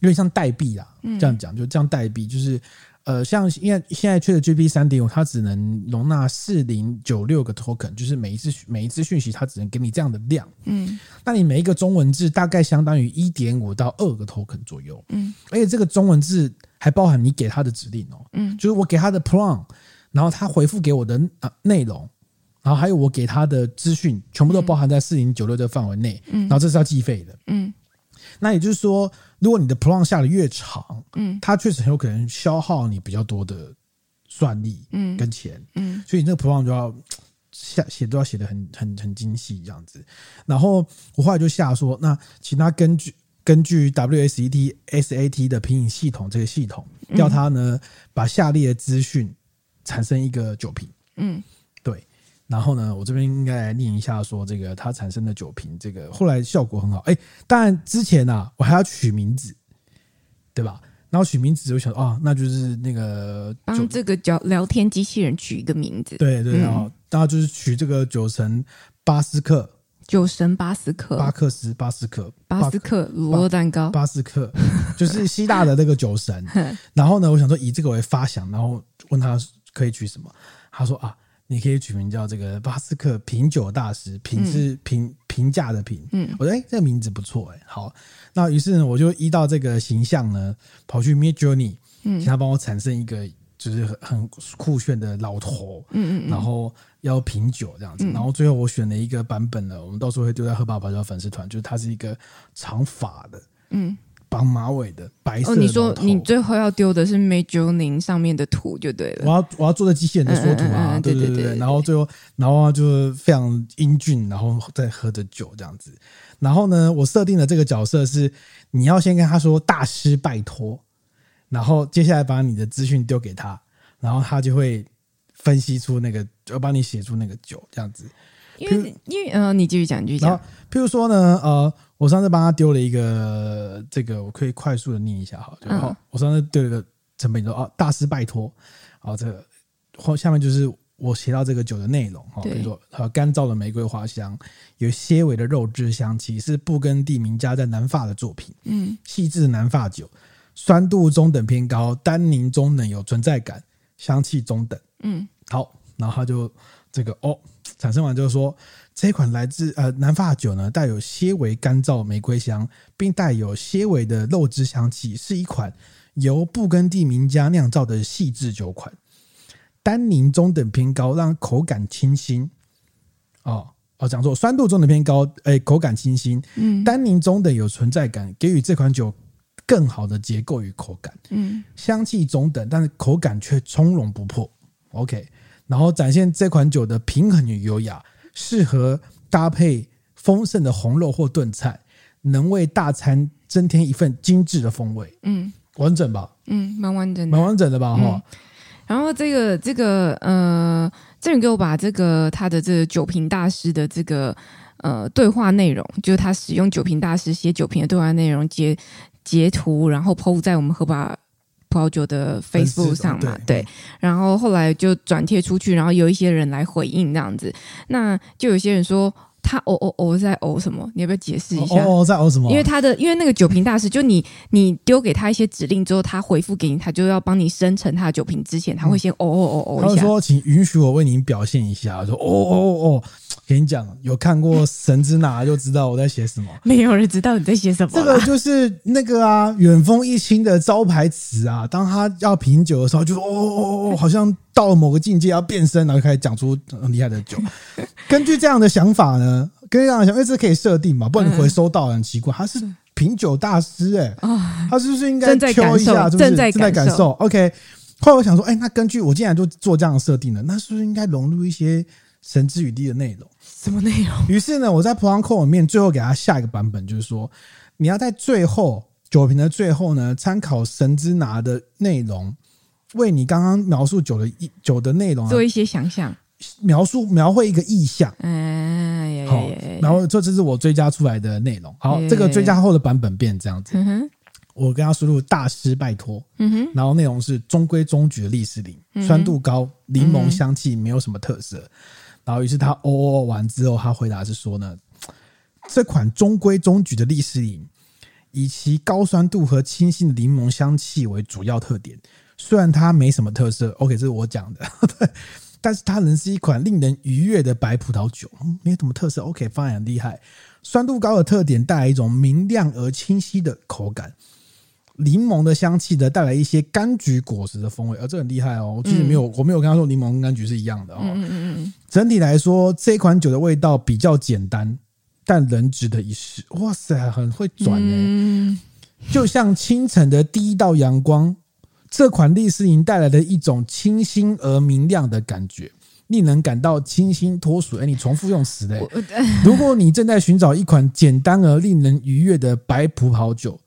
有点像代币啊，这样讲，就这样代币就是。呃，像因为现在 ChatGPT 三点五，它只能容纳四零九六个 token，就是每一次每一次讯息，它只能给你这样的量。嗯，那你每一个中文字大概相当于一点五到二个 token 左右。嗯，而且这个中文字还包含你给它的指令哦。嗯，就是我给它的 prompt，然后它回复给我的啊内容，然后还有我给它的资讯，全部都包含在四零九六这个范围内。嗯，然后这是要计费的。嗯。那也就是说，如果你的 prompt 下的越长，嗯，它确实很有可能消耗你比较多的算力，嗯，跟钱，嗯，嗯，所以你那个 prompt 就要下写都要写的很很很精细这样子。然后我后来就下说，那请他根据根据 WSET SAT 的评影系统这个系统，要他呢把下列的资讯产生一个酒瓶，嗯。然后呢，我这边应该来念一下，说这个它产生的酒瓶，这个后来效果很好。哎，当然之前呢、啊，我还要取名字，对吧？然后取名字，我想啊，那就是那个帮这个叫聊天机器人取一个名字。对对，然后大家就是取这个酒神巴斯克，酒神巴斯克，巴克斯巴斯克，巴斯克乳酪蛋糕，巴斯克就是希腊的那个酒神。然后呢，我想说以这个为发想，然后问他可以取什么，他说啊。你可以取名叫这个巴斯克品酒大师，品是评评价的品。嗯，我说哎，这个名字不错哎。好，那于是呢，我就依照这个形象呢，跑去 Midjourney，请他帮我产生一个就是很很酷炫的老头。嗯嗯，然后要品酒这样子，然后最后我选了一个版本呢，我们到时候会丢在喝爸爸的粉丝团，就是它是一个长发的。嗯。绑马尾的白色的。哦，你说你最后要丢的是 Midjourney 上面的图就对了。我要我要做的机器人的缩图啊，嗯嗯嗯对对对，对，对，然后最后然后就非常英俊，然后再喝着酒这样子。然后呢，我设定的这个角色是你要先跟他说大师拜托，然后接下来把你的资讯丢给他，然后他就会分析出那个，就帮你写出那个酒这样子。因为因为呃，你继续讲，继续讲。譬如说呢，呃。我上次帮他丢了一个，这个我可以快速的念一下哈。好，我上次丢了一个成本说啊，大师拜托，好，这个后下面就是我写到这个酒的内容哈，比如说呃干燥的玫瑰花香，有些微的肉质香气，是布根地名家在南法的作品，嗯，细致南法酒，酸度中等偏高，单宁中等有存在感，香气中等，嗯，好，然后他就这个哦产生完就是说。这款来自呃南法酒呢，带有些微干燥玫瑰香，并带有些微的肉汁香气，是一款由布根地名家酿造的细致酒款。单宁中等偏高，让口感清新。哦哦，讲错，酸度中等偏高，哎，口感清新。嗯，单宁中等有存在感，给予这款酒更好的结构与口感。嗯，香气中等，但是口感却从容不迫。OK，然后展现这款酒的平衡与优雅。适合搭配丰盛的红肉或炖菜，能为大餐增添一份精致的风味。嗯，完整吧？嗯，蛮完整的，蛮完整的吧？哈、嗯。然后这个这个呃，郑宇给我把这个他的这个酒瓶大师的这个呃对话内容，就是他使用酒瓶大师写酒瓶的对话内容截截图，然后 PO 在我们喝吧葡萄酒的 Facebook 上嘛，对，然后后来就转贴出去，然后有一些人来回应这样子，那就有些人说，他哦哦哦在哦什么？你要不要解释一下？哦哦在哦什么？因为他的因为那个酒瓶大师，就你你丢给他一些指令之后，他回复给你，他就要帮你生成他的酒瓶之前，他会先哦哦哦哦一下。他说：“请允许我为您表现一下。”说：“哦哦哦，跟你讲，有看过《神之拿》就知道我在写什么。没有人知道你在写什么。这个就是那个啊，远峰一清的招牌词啊。当他要品酒的时候，就说：‘哦哦哦，好像到了某个境界要变身，然后就开始讲出很厉害的酒。’根据这样的想法呢。”跟这样想，因为这可以设定嘛，不然你回收到很奇怪。他是品酒大师哎、欸，他是不是应该挑一下？正在感受？OK。后来我想说，哎，那根据我既然就做这样的设定了，那是不是应该融入一些神之羽滴的内容？什么内容？于是呢，我在 Pro Code 里面最后给他下一个版本，就是说你要在最后酒瓶的最后呢，参考神之拿的内容，为你刚刚描述酒的酒的内容做一些想象。描述描绘一个意象，嗯，好，然后这这是我追加出来的内容。好，这个追加后的版本变这样子。我跟他输入大师拜托，然后内容是中规中矩的利斯林，酸度高，柠檬香气没有什么特色。然后于是他哦哦完之后，他回答是说呢，这款中规中矩的利斯林，以其高酸度和清新的柠檬香气为主要特点，虽然它没什么特色。OK，这是我讲的。对。但是它仍是一款令人愉悦的白葡萄酒，嗯，没什么特色。OK，发现很厉害。酸度高的特点带来一种明亮而清晰的口感，柠檬的香气呢带来一些柑橘果实的风味，而、呃、这很厉害哦。我其实没有，嗯、我没有跟他说柠檬跟柑橘是一样的哦。嗯嗯嗯。整体来说，这款酒的味道比较简单，但仍值得一试。哇塞，很会转呢、嗯，就像清晨的第一道阳光。这款利斯林带来的一种清新而明亮的感觉，令人感到清新脱俗。哎，你重复用词嘞？如果你正在寻找一款简单而令人愉悦的白葡萄酒，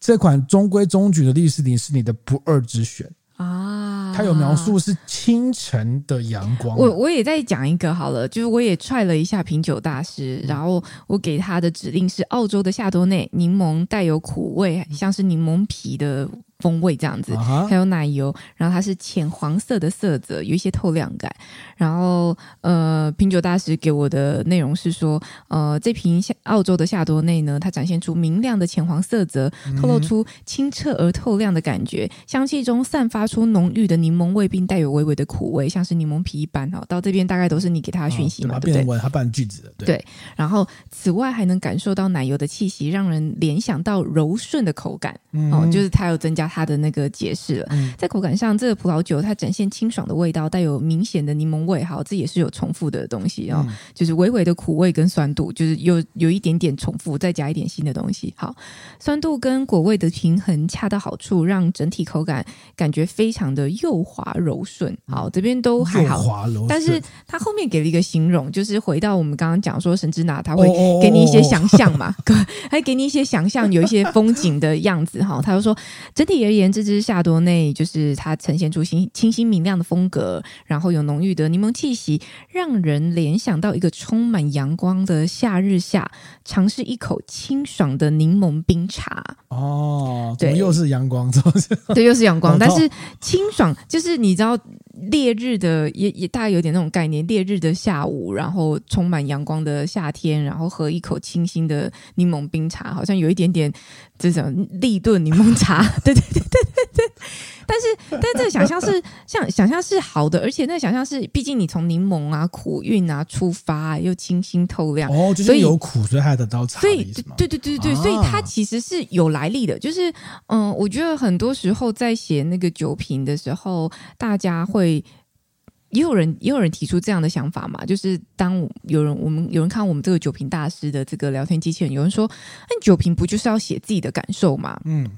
这款中规中矩的利斯林是你的不二之选啊！它有描述是清晨的阳光。我我也再讲一个好了，就是我也踹了一下品酒大师，然后我给他的指令是澳洲的夏多内柠檬，带有苦味，像是柠檬皮的。风味这样子，还有奶油，然后它是浅黄色的色泽，有一些透亮感。然后，呃，品酒大师给我的内容是说，呃，这瓶澳洲的夏多内呢，它展现出明亮的浅黄色泽，透露出清澈而透亮的感觉，香气中散发出浓郁的柠檬味，并带有微微的苦味，像是柠檬皮一般。哈，到这边大概都是你给他的讯息嘛，哦、对不对？他半句子的，对。对。然后，此外还能感受到奶油的气息，让人联想到柔顺的口感。嗯、哦，就是它有增加。它的那个解释了，在口感上，这个葡萄酒它展现清爽的味道，带有明显的柠檬味。好，这也是有重复的东西哦，就是微微的苦味跟酸度，就是有有一点点重复，再加一点新的东西。好，酸度跟果味的平衡恰到好处，让整体口感感觉非常的幼滑柔顺。好，这边都还好，但是它后面给了一个形容，就是回到我们刚刚讲说神之拿，它会给你一些想象嘛，还给你一些想象，有一些风景的样子。哈，他就说整体。而言，这支夏多内就是它呈现出清清新明亮的风格，然后有浓郁的柠檬气息，让人联想到一个充满阳光的夏日下，尝试一口清爽的柠檬冰茶。哦，对，又是阳光，对，又是阳光，但是清爽就是你知道。烈日的也也大概有点那种概念，烈日的下午，然后充满阳光的夏天，然后喝一口清新的柠檬冰茶，好像有一点点这种立顿柠檬茶，对对对对对对。但是，但是这个想象是像想象是好的，而且那个想象是，毕竟你从柠檬啊苦韵啊出发，又清新透亮，哦，就是有苦，所以还得到茶，所以对对对对对，所以它其实是有来历的。就是嗯，我觉得很多时候在写那个酒瓶的时候，大家会也有人也有人提出这样的想法嘛，就是当有人我们有人看我们这个酒瓶大师的这个聊天机器人，有人说，那酒瓶不就是要写自己的感受嘛？嗯。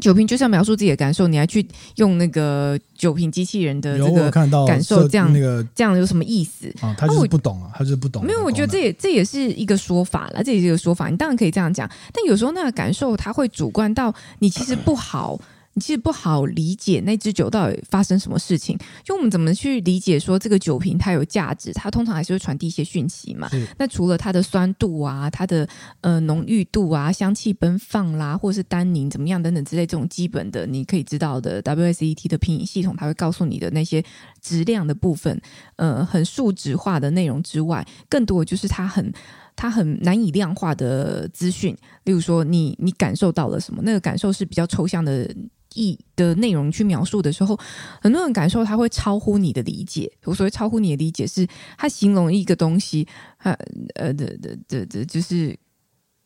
酒瓶就是要描述自己的感受，你还去用那个酒瓶机器人的这个感受，这样那个这样有什么意思？啊，他就是不懂啊，他就是不懂。没有，我觉得这也这也是一个说法了，这也是一个说法。你当然可以这样讲，但有时候那个感受它会主观到你其实不好你其实不好理解那支酒到底发生什么事情。就我们怎么去理解说这个酒瓶它有价值？它通常还是会传递一些讯息嘛。那除了它的酸度啊、它的呃浓郁度啊、香气奔放啦，或者是单宁怎么样等等之类这种基本的你可以知道的 WSET 的品饮系统，它会告诉你的那些质量的部分，呃，很数值化的内容之外，更多的就是它很。它很难以量化的资讯，例如说，你你感受到了什么？那个感受是比较抽象的意的内容去描述的时候，很多人感受他会超乎你的理解。我所谓超乎你的理解，是他形容一个东西，呃呃的的的的，就是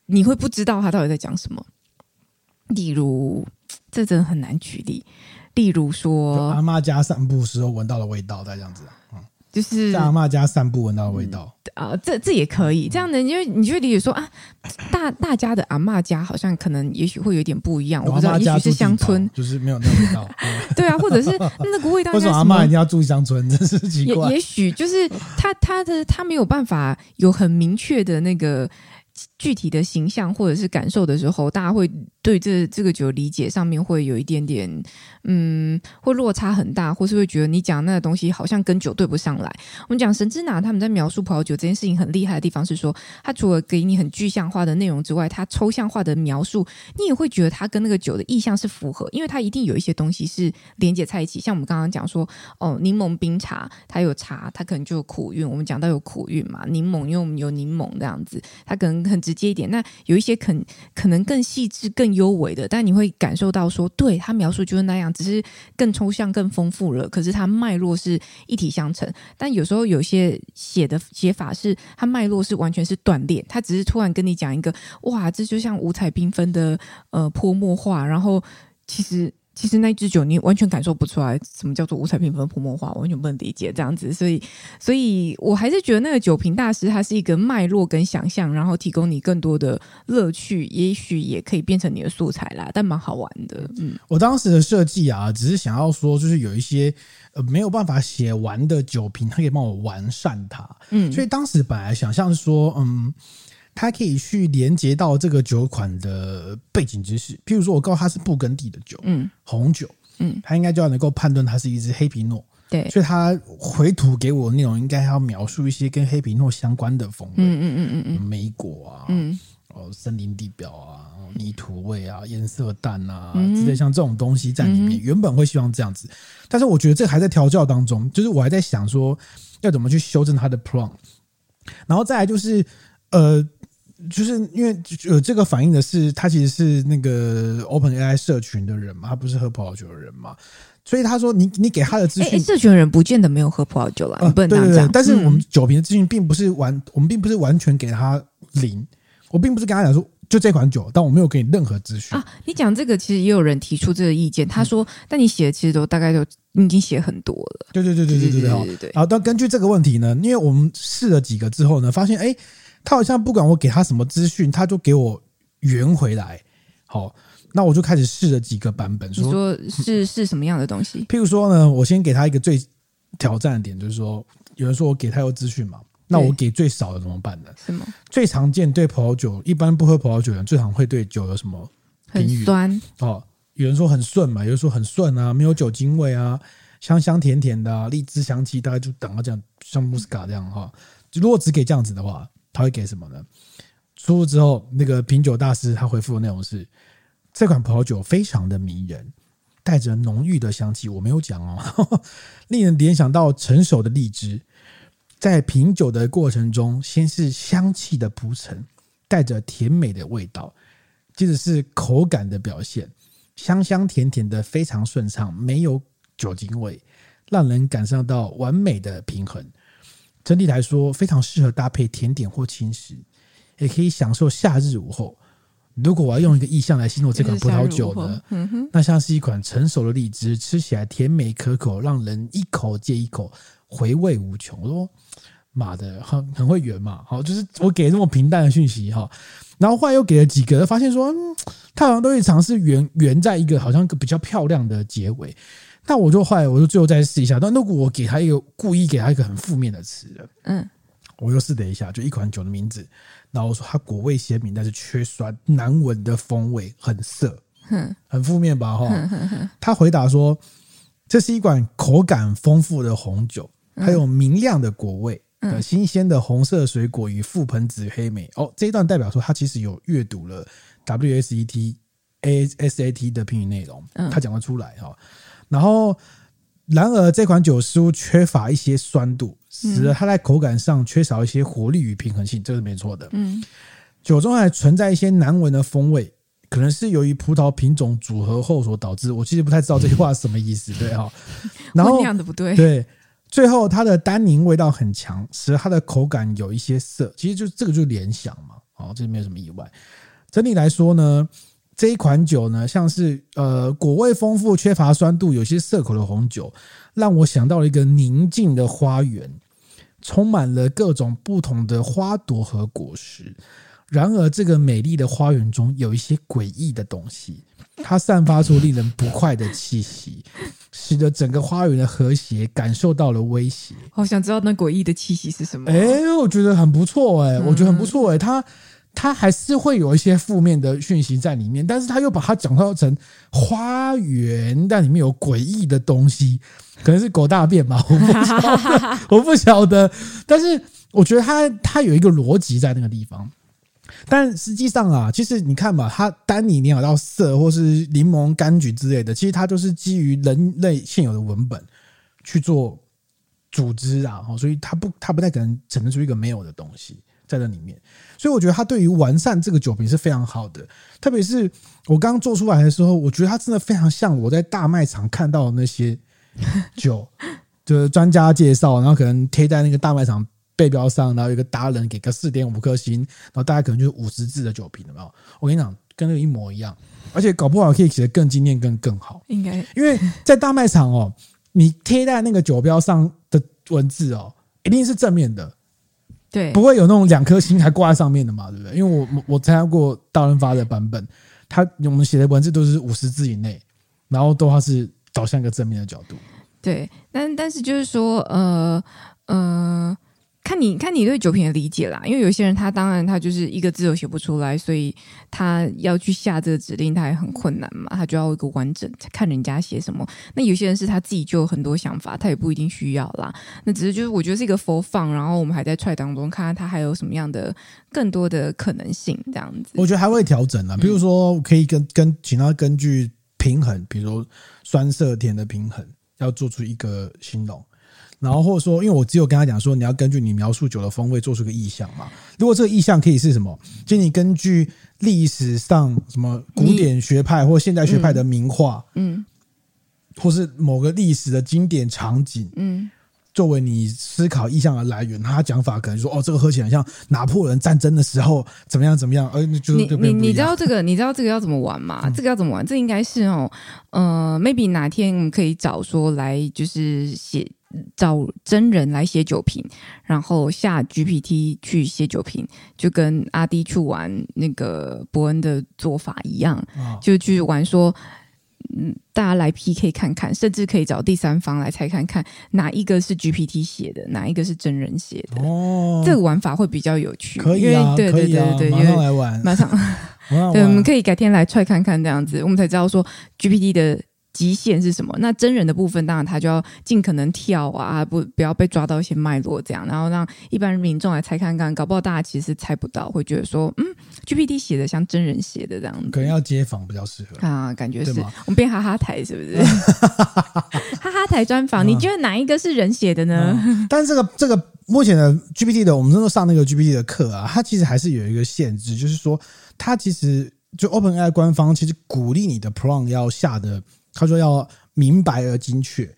你会不知道他到底在讲什么。例如，这真的很难举例。例如说，阿妈家散步时候闻到的味道，再这样子。嗯就是在阿嬷家散步闻到的味道啊、嗯呃，这这也可以这样的，因为你就会理解说啊，大大家的阿妈家好像可能也许会有点不一样，我不知道，也许是乡村，就是没有那个味道。对啊，或者是那个味道，为什么阿妈一定要住乡村？真是奇怪。也也许就是他他的他没有办法有很明确的那个。具体的形象或者是感受的时候，大家会对这这个酒理解上面会有一点点，嗯，会落差很大，或是会觉得你讲那个东西好像跟酒对不上来。我们讲神之拿他们在描述葡萄酒这件事情很厉害的地方是说，他除了给你很具象化的内容之外，他抽象化的描述，你也会觉得他跟那个酒的意象是符合，因为它一定有一些东西是连接在一起。像我们刚刚讲说，哦，柠檬冰茶，它有茶，它可能就有苦韵。我们讲到有苦韵嘛，柠檬因为我们有柠檬这样子，它可能。很直接一点，那有一些可可能更细致、更优微的，但你会感受到说，对，他描述就是那样，只是更抽象、更丰富了。可是它脉络是一体相承。但有时候有些写的写法是，它脉络是完全是断裂，它只是突然跟你讲一个，哇，这就像五彩缤纷的呃泼墨画，然后其实。其实那支酒你完全感受不出来什么叫做五彩缤纷泼墨画，完全不能理解这样子，所以，所以我还是觉得那个酒瓶大师他是一个脉络跟想象，然后提供你更多的乐趣，也许也可以变成你的素材啦，但蛮好玩的。嗯，我当时的设计啊，只是想要说，就是有一些呃没有办法写完的酒瓶，他可以帮我完善它。嗯，所以当时本来想象是说，嗯。它可以去连接到这个酒款的背景知识，譬如说，我告诉它是布根地的酒，嗯，红酒，嗯，它应该就要能够判断它是一支黑皮诺，对，所以他回吐给我的内容应该要描述一些跟黑皮诺相关的风味，嗯嗯嗯嗯嗯，莓果啊，嗯，哦，森林地表啊，泥土味啊，颜色淡啊，之类像这种东西在里面，原本会希望这样子，但是我觉得这还在调教当中，就是我还在想说要怎么去修正它的 prompt，然后再来就是呃。就是因为有这个反映的是，他其实是那个 OpenAI 社群的人嘛，他不是喝葡萄酒的人嘛，所以他说你你给他的资讯，社群的人不见得没有喝葡萄酒啦，呃、你不能这样但是我们酒瓶的资讯并不是完，我们并不是完全给他零，我并不是跟他讲说就这款酒，但我没有给你任何资讯啊。你讲这个其实也有人提出这个意见，他说，嗯、但你写的其实都大概都你已经写很多了。对对对对对对对对对对。好，但根据这个问题呢，因为我们试了几个之后呢，发现哎。他好像不管我给他什么资讯，他就给我圆回来。好，那我就开始试了几个版本，说，你说是 是什么样的东西？譬如说呢，我先给他一个最挑战的点，就是说，有人说我给太多资讯嘛，那我给最少的怎么办呢？什么？最常见对葡萄酒，一般不喝葡萄酒的人最常会对酒有什么？很酸哦。有人说很顺嘛，有人说很顺啊，没有酒精味啊，香香甜甜的啊，荔枝香气大概就等到这样，像穆斯卡这样哈。就如果只给这样子的话。他会给什么呢？出入之后，那个品酒大师他回复的内容是：这款葡萄酒非常的迷人，带着浓郁的香气。我没有讲哦，令人联想到成熟的荔枝。在品酒的过程中，先是香气的铺陈，带着甜美的味道，接着是口感的表现，香香甜甜的，非常顺畅，没有酒精味，让人感受到完美的平衡。整体来说，非常适合搭配甜点或轻食，也可以享受夏日午后。如果我要用一个意象来形容这款葡萄酒呢，那像是一款成熟的荔枝，吃起来甜美可口，让人一口接一口，回味无穷。我说妈的，很很会圆嘛，好，就是我给这么平淡的讯息哈，然后后来又给了几个，发现说，嗯，他好像都会尝试圆圆在一个好像比较漂亮的结尾。那我就后来，我就最后再试一下。但如果我给他一个故意给他一个很负面的词，嗯，我又试了一下，就一款酒的名字，然后我说它果味鲜明，但是缺酸，难闻的风味很涩，很负面吧？哈，他回答说，这是一款口感丰富的红酒，还有明亮的果味，新鲜的红色水果与覆盆子黑莓。哦，这一段代表说他其实有阅读了 WSET ASAT 的评语内容，他讲得出来哈。然后，然而这款酒似乎缺乏一些酸度，使得它在口感上缺少一些活力与平衡性，这是没错的。嗯，酒中还存在一些难闻的风味，可能是由于葡萄品种组合后所导致。我其实不太知道这句话是什么意思，对哈。然后酿的不对，对，最后它的单宁味道很强，使得它的口感有一些涩。其实就这个就是联想嘛，哦，这没有什么意外。整体来说呢。这一款酒呢，像是呃果味丰富、缺乏酸度、有些涩口的红酒，让我想到了一个宁静的花园，充满了各种不同的花朵和果实。然而，这个美丽的花园中有一些诡异的东西，它散发出令人不快的气息，使得整个花园的和谐感受到了威胁。好想知道那诡异的气息是什么？哎，我觉得很不错，哎，我觉得很不错，哎，它。它还是会有一些负面的讯息在里面，但是他又把它讲到成花园，但里面有诡异的东西，可能是狗大便吧，我不晓得，我不晓得。但是我觉得他他有一个逻辑在那个地方，但实际上啊，其实你看嘛，它单宁联想到色或是柠檬、柑橘之类的，其实它都是基于人类现有的文本去做组织啊，所以它不它不太可能产生出一个没有的东西。在这里面，所以我觉得他对于完善这个酒瓶是非常好的。特别是我刚刚做出来的时候，我觉得它真的非常像我在大卖场看到的那些 酒，就是专家介绍，然后可能贴在那个大卖场背标上，然后有一个达人给个四点五颗星，然后大概可能就是五十字的酒瓶，有没有？我跟你讲，跟那个一模一样，而且搞不好可以写得更精炼、更更好。应该，因为在大卖场哦，你贴在那个酒标上的文字哦，一定是正面的。对，不会有那种两颗星还挂在上面的嘛，对不对？因为我我参加过大润发的版本，他我们写的文字都是五十字以内，然后都还是导向一个正面的角度。对，但但是就是说，呃呃。看你看你对酒品的理解啦，因为有些人他当然他就是一个字都写不出来，所以他要去下这个指令，他也很困难嘛，他就要一个完整看人家写什么。那有些人是他自己就有很多想法，他也不一定需要啦。那只是就是我觉得是一个 for fun，然后我们还在踹当中，看看他还有什么样的更多的可能性这样子。我觉得还会调整啦，比如说可以跟跟请他根据平衡，比如说酸涩甜的平衡，要做出一个形容。然后或者说，因为我只有跟他讲说，你要根据你描述酒的风味做出个意象嘛。如果这个意象可以是什么，就你根据历史上什么古典学派或现代学派的名画，嗯，或是某个历史的经典场景，嗯，作为你思考意象的来源，他讲法可能说，哦，这个喝起来像拿破仑战争的时候怎么样怎么样，呃，就你你你知道这个 你知道这个要怎么玩吗？嗯、这个要怎么玩？这应该是哦，呃，maybe 哪天我们可以找说来就是写。找真人来写酒评，然后下 GPT 去写酒评，就跟阿迪去玩那个伯恩的做法一样，就去玩说，嗯，大家来 PK 看看，甚至可以找第三方来猜看看哪一个是 GPT 写的，哪一个是真人写的。哦，这个玩法会比较有趣，可以啊，对对对对对，马上来玩，马上，对，我们可以改天来踹看看这样子，我们才知道说 GPT 的。极限是什么？那真人的部分，当然他就要尽可能跳啊，不不要被抓到一些脉络，这样，然后让一般民众来猜看看，搞不好大家其实猜不到，会觉得说，嗯，GPT 写的像真人写的这样子，可能要街访比较适合啊，感觉是吗我们变哈哈台是不是？哈哈台专访，你觉得哪一个是人写的呢？嗯、但是这个这个目前的 GPT 的，我们都上那个 GPT 的课啊，它其实还是有一个限制，就是说，它其实就 OpenAI 官方其实鼓励你的 prompt 要下的。他说要明白而精确，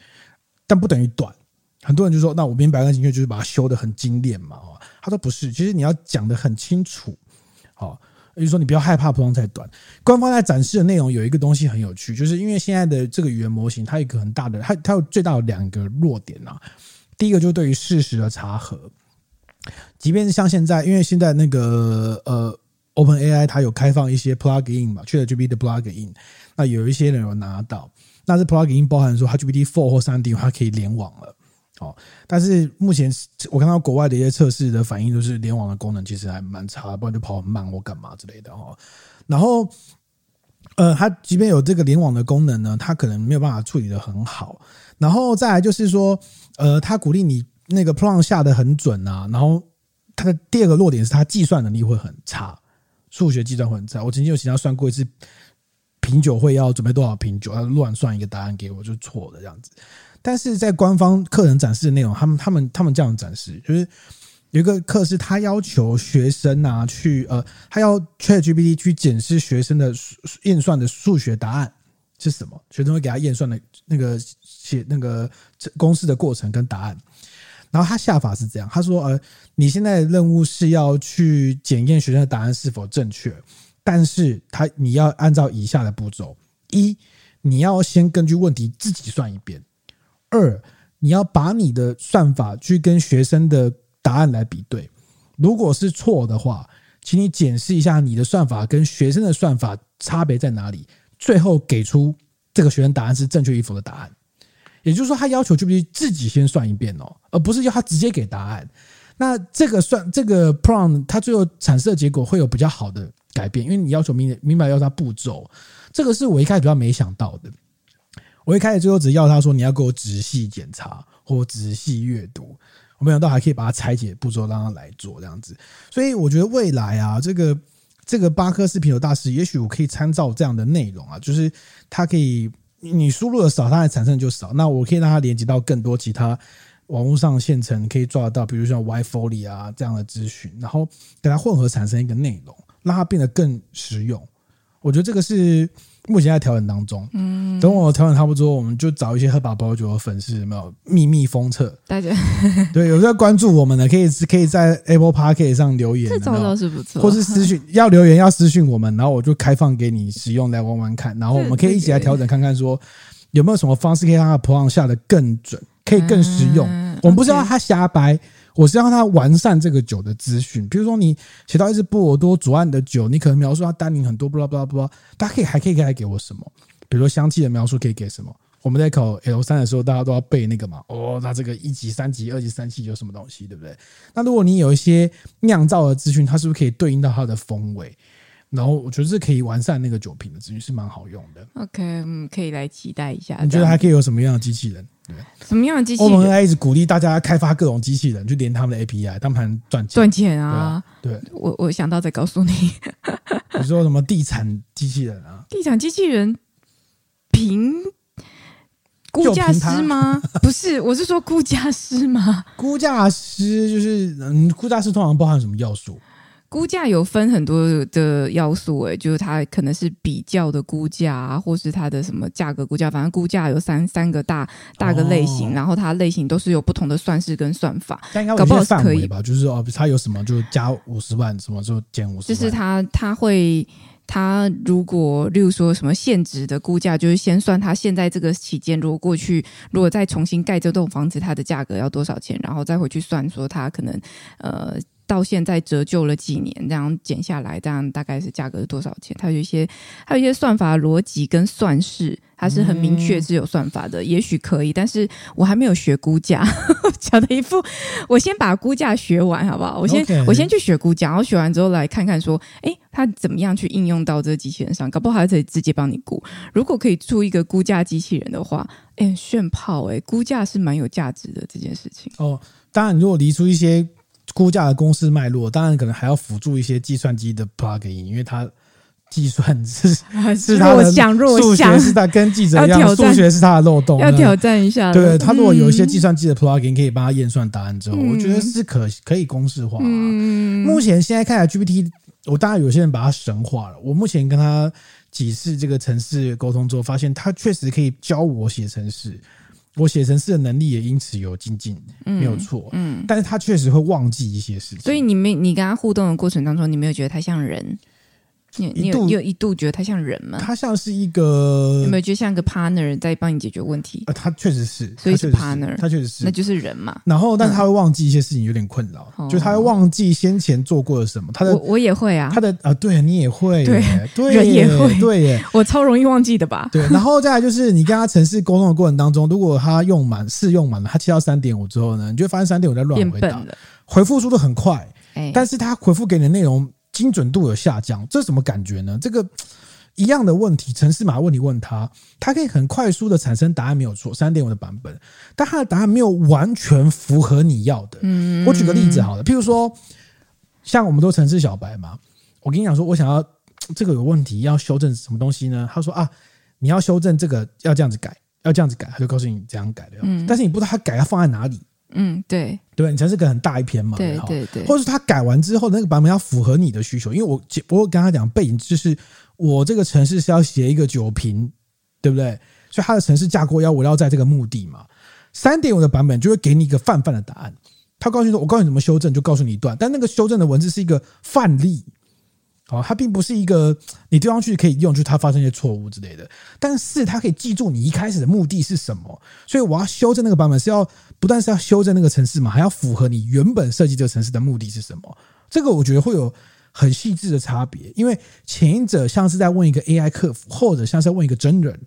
但不等于短。很多人就说：“那我明白而精确就是把它修得很精炼嘛？”哦他说：“不是，其实你要讲得很清楚。”好，也就是说你不要害怕不用太短。官方在展示的内容有一个东西很有趣，就是因为现在的这个语言模型，它有一个很大的，它它有最大的两个弱点啊。第一个就是对于事实的查核，即便是像现在，因为现在那个呃。OpenAI 它有开放一些 plugin 嘛，ChatGPT 的 plugin，那有一些人有拿到，那这 plugin 包含说它 GPT Four 或三 D 它可以联网了，哦，但是目前我看到国外的一些测试的反应就是联网的功能其实还蛮差，不然就跑很慢或干嘛之类的哈。然后呃，它即便有这个联网的功能呢，它可能没有办法处理得很好。然后再来就是说，呃，它鼓励你那个 pro 下得很准啊。然后它的第二个弱点是它计算能力会很差，数学计算会很差。我曾经有请他算过一次品酒会要准备多少瓶酒，他乱算一个答案给我，就错的这样子。但是在官方客人展示的内容，他们他们他们这样展示，就是有一个课是他要求学生啊去呃，他要 ChatGPT 去检视学生的验算的数学答案是什么，学生会给他验算的那个。写那个公式的过程跟答案，然后他下法是这样，他说：“呃，你现在的任务是要去检验学生的答案是否正确，但是他你要按照以下的步骤：一，你要先根据问题自己算一遍；二，你要把你的算法去跟学生的答案来比对，如果是错的话，请你检视一下你的算法跟学生的算法差别在哪里，最后给出这个学生答案是正确与否的答案。”也就是说，他要求就必须自己先算一遍哦，而不是要他直接给答案。那这个算这个 prompt，它最后产生的结果会有比较好的改变，因为你要求明明白要他步骤，这个是我一开始比较没想到的。我一开始最后只要他说你要给我仔细检查或仔细阅读，我没想到还可以把它拆解步骤让他来做这样子。所以我觉得未来啊，这个这个巴克斯品酒大师，也许我可以参照这样的内容啊，就是他可以。你输入的少，它的产生就少。那我可以让它连接到更多其他网络上现成可以抓得到，比如像 Whitefolio 啊这样的资讯，然后给它混合产生一个内容，让它变得更实用。我觉得这个是目前在调整当中。嗯，等我调整差不多，我们就找一些喝把宝酒的粉丝，有没有秘密封测？大家 对有在关注我们的，可以可以在 Apple Podcast 上留言，这招倒是不错。或是私讯要留言要私讯我们，然后我就开放给你使用来玩玩看，然后我们可以一起来调整看看，说有没有什么方式可以让它 prompt 下的更准，可以更实用。嗯、我们不是要它瞎掰。我是让他完善这个酒的资讯，比如说你写到一支波尔多左岸的酒，你可能描述它单宁很多，不拉不拉不拉，大家可以还可以给他给我什么？比如说香气的描述可以给什么？我们在考 L 三的时候，大家都要背那个嘛。哦，那这个一级、三级、二级、三级有什么东西，对不对？那如果你有一些酿造的资讯，它是不是可以对应到它的风味？然后我觉得是可以完善那个酒瓶的资讯，是蛮好用的。OK，嗯，可以来期待一下。你觉得还可以有什么样的机器人？对，什么样的机器人？欧盟还一直鼓励大家开发各种机器人，去连他们的 API，他们还能赚钱。赚钱啊！对，啊、对我我想到再告诉你。你说什么地产机器人啊？地产机器人评估价师吗？不是，我是说估价师吗？估价师就是嗯，估价师通常包含什么要素？估价有分很多的要素，诶，就是它可能是比较的估价啊，或是它的什么价格估价，反正估价有三三个大大个类型，哦、然后它类型都是有不同的算式跟算法，但应该有些范围吧，就是哦，它有什么就加五十万，什么就减五十，就是它它会它如果例如说什么现值的估价，就是先算它现在这个期间，如果过去如果再重新盖这栋房子，它的价格要多少钱，然后再回去算说它可能呃。到现在折旧了几年，这样减下来，这样大概是价格是多少钱？它有一些，还有一些算法逻辑跟算式，它是很明确是有算法的，嗯、也许可以，但是我还没有学估价，讲的一副，我先把估价学完好不好？我先.我先去学估价，然后学完之后来看看说，哎，它怎么样去应用到这个机器人上？搞不好还可以直接帮你估。如果可以出一个估价机器人的话，哎，炫炮哎，估价是蛮有价值的这件事情。哦，当然，如果离出一些。估价的公式脉络，当然可能还要辅助一些计算机的 plugin，因为它计算是 是它的数学是它跟记者一样，数学是它的漏洞，要挑战一下。对，它如果有一些计算机的 plugin 可以帮它验算答案之后，嗯、我觉得是可可以公式化、啊。嗯、目前现在看来 GPT，我当然有些人把它神化了。我目前跟他几次这个程式沟通之后，发现他确实可以教我写程式。我写程式的能力也因此有精进，没有错。嗯，但是他确实会忘记一些事情。所以你没你跟他互动的过程当中，你没有觉得他像人？你你有你有一度觉得他像人吗？他像是一个有没有觉得像个 partner 在帮你解决问题？呃，他确实是，所以是 partner，他确实是，那就是人嘛。然后，但是他会忘记一些事情，有点困扰，就他会忘记先前做过的什么。他的我也会啊，他的啊，对你也会，对对，人也会，对耶，我超容易忘记的吧？对。然后再来就是你跟他城市沟通的过程当中，如果他用满试用满了，他切到三点五之后呢，你就会发现三点五在乱回答，回复速度很快，但是他回复给你的内容。精准度有下降，这是什么感觉呢？这个一样的问题，城市码问题问他，他可以很快速的产生答案，没有错，三点五的版本，但他的答案没有完全符合你要的。嗯，我举个例子好了，譬如说，像我们都城市小白嘛，我跟你讲说，我想要这个有问题，要修正什么东西呢？他说啊，你要修正这个，要这样子改，要这样子改，他就告诉你怎样改的。嗯，但是你不知道他改要放在哪里。嗯，对，对，你程式个很大一篇嘛，对对对，或者是他改完之后那个版本要符合你的需求，因为我我跟他讲背景就是我这个城市是要写一个酒瓶，对不对？所以他的城市架构要围绕在这个目的嘛。三点五的版本就会给你一个泛泛的答案，他告诉你说，我告诉你怎么修正，就告诉你一段，但那个修正的文字是一个范例。哦，它并不是一个你丢上去可以用，就是它发生一些错误之类的。但是它可以记住你一开始的目的是什么，所以我要修正那个版本是要不但是要修正那个城市嘛，还要符合你原本设计这个城市的目的是什么。这个我觉得会有很细致的差别，因为前一者像是在问一个 AI 客服，或者像是在问一个真人，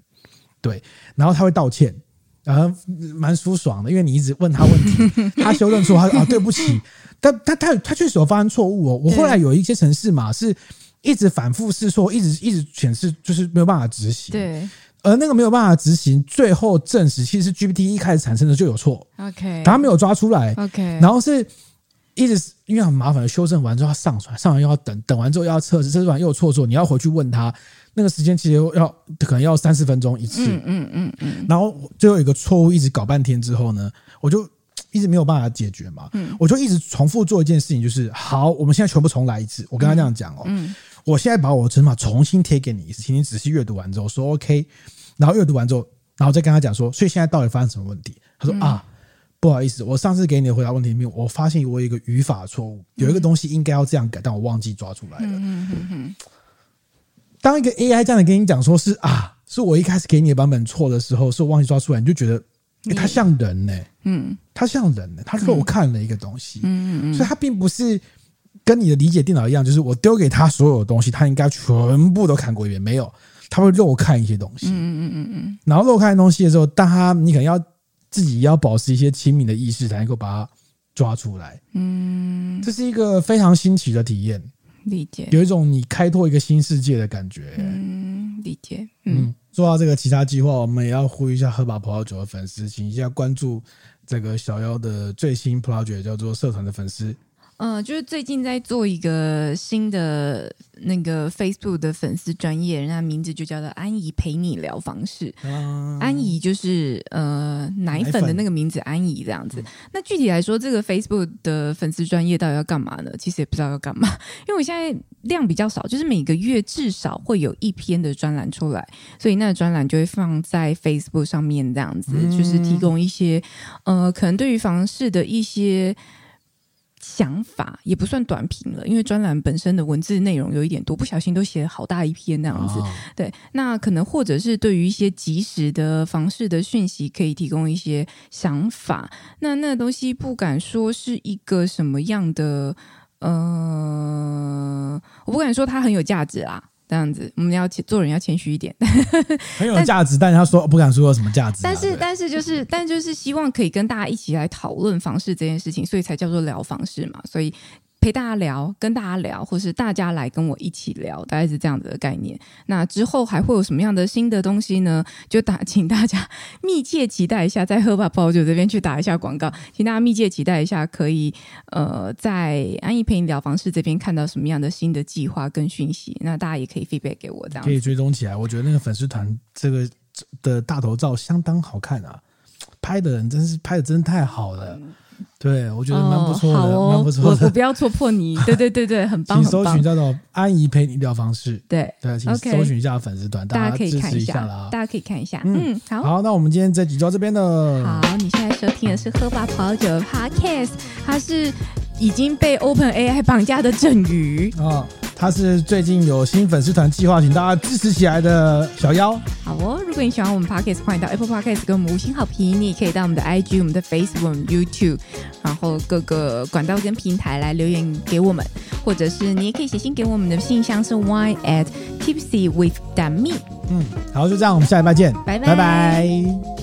对，然后他会道歉，然后蛮舒爽的，因为你一直问他问题，他修正出，他说啊对不起。但他他他确实有发生错误哦。我后来有一些城市嘛是一直反复试错，一直一直显示就是没有办法执行。对，而那个没有办法执行，最后证实其实是 GPT 一开始产生的就有错。OK，他没有抓出来。OK，然后是一直因为很麻烦，修正完之后要上传，上传又要等，等完之后又要测试，测试完又有错错，你要回去问他，那个时间其实要可能要三四分钟一次。嗯嗯嗯嗯。然后最后一个错误一直搞半天之后呢，我就。一直没有办法解决嘛，嗯，我就一直重复做一件事情，就是好，我们现在全部重来一次。我跟他这样讲哦，嗯，我现在把我的程式码重新贴给你一次，请你仔细阅读完之后说 OK，然后阅读完之后，然后再跟他讲说，所以现在到底发生什么问题？他说啊，不好意思，我上次给你的回答问题里面，我发现我有一个语法错误，有一个东西应该要这样改，但我忘记抓出来了。嗯嗯嗯。当一个 AI 这样的跟你讲说是啊，是我一开始给你的版本错的时候，是我忘记抓出来，你就觉得。欸、他像人呢、欸，嗯，他像人呢、欸，他漏看了一个东西，嗯嗯嗯，所以它并不是跟你的理解电脑一样，就是我丢给他所有的东西，他应该全部都看过一遍，没有，他会漏看一些东西，嗯嗯嗯嗯，然后漏看东西的时候，但他你可能要自己要保持一些亲密的意识，才能够把它抓出来，嗯，这是一个非常新奇的体验，理解，有一种你开拓一个新世界的感觉、欸，嗯，理解，嗯。嗯说到这个其他计划，我们也要呼吁一下喝把葡萄酒的粉丝，请一下关注这个小妖的最新葡萄酒，叫做社团的粉丝。嗯，就是最近在做一个新的那个 Facebook 的粉丝专业，人家名字就叫做安怡陪你聊房事。嗯、安怡就是呃奶粉的那个名字，安怡这样子。那具体来说，这个 Facebook 的粉丝专业到底要干嘛呢？其实也不知道要干嘛，因为我现在量比较少，就是每个月至少会有一篇的专栏出来，所以那个专栏就会放在 Facebook 上面这样子，嗯、就是提供一些呃可能对于房事的一些。想法也不算短评了，因为专栏本身的文字内容有一点多，不小心都写好大一篇那样子。哦、对，那可能或者是对于一些及时的房事的讯息，可以提供一些想法。那那东西不敢说是一个什么样的，呃，我不敢说它很有价值啦。这样子，我们要做人要谦虚一点，很有价值，但是他说不敢说有什么价值。但是，但是就是，但就是希望可以跟大家一起来讨论房事这件事情，所以才叫做聊房事嘛。所以。陪大家聊，跟大家聊，或是大家来跟我一起聊，大概是这样子的概念。那之后还会有什么样的新的东西呢？就打，请大家密切期待一下，在喝吧葡萄酒这边去打一下广告，请大家密切期待一下，可以呃在安逸陪你聊房事这边看到什么样的新的计划跟讯息。那大家也可以 feedback 给我，这样可以追踪起来。我觉得那个粉丝团这个的大头照相当好看啊，拍的人真是拍的真太好了。对，我觉得蛮不错的，蛮、哦、不错的。我我不要戳破你，对对对对，很棒。请搜寻叫做“安怡陪你聊方式”，对对，请搜寻一下粉丝团，大家可以看一下啦。大家可以看一下，嗯，好，好，那我们今天这集就到这边了。好，你现在收听的是喝吧葡萄酒的 Podcast，它是已经被 Open AI 绑架的郑宇啊。他是最近有新粉丝团计划，请大家支持起来的小妖。好哦，如果你喜欢我们 Podcast，欢迎到 Apple Podcast 给我们五星好评。你也可以到我们的 IG、我们的 Facebook、我们 YouTube，然后各个管道跟平台来留言给我们，或者是你也可以写信给我们的信箱是 wine at tipsy with d a m i。嗯，好，就这样，我们下礼拜见，拜拜。拜拜。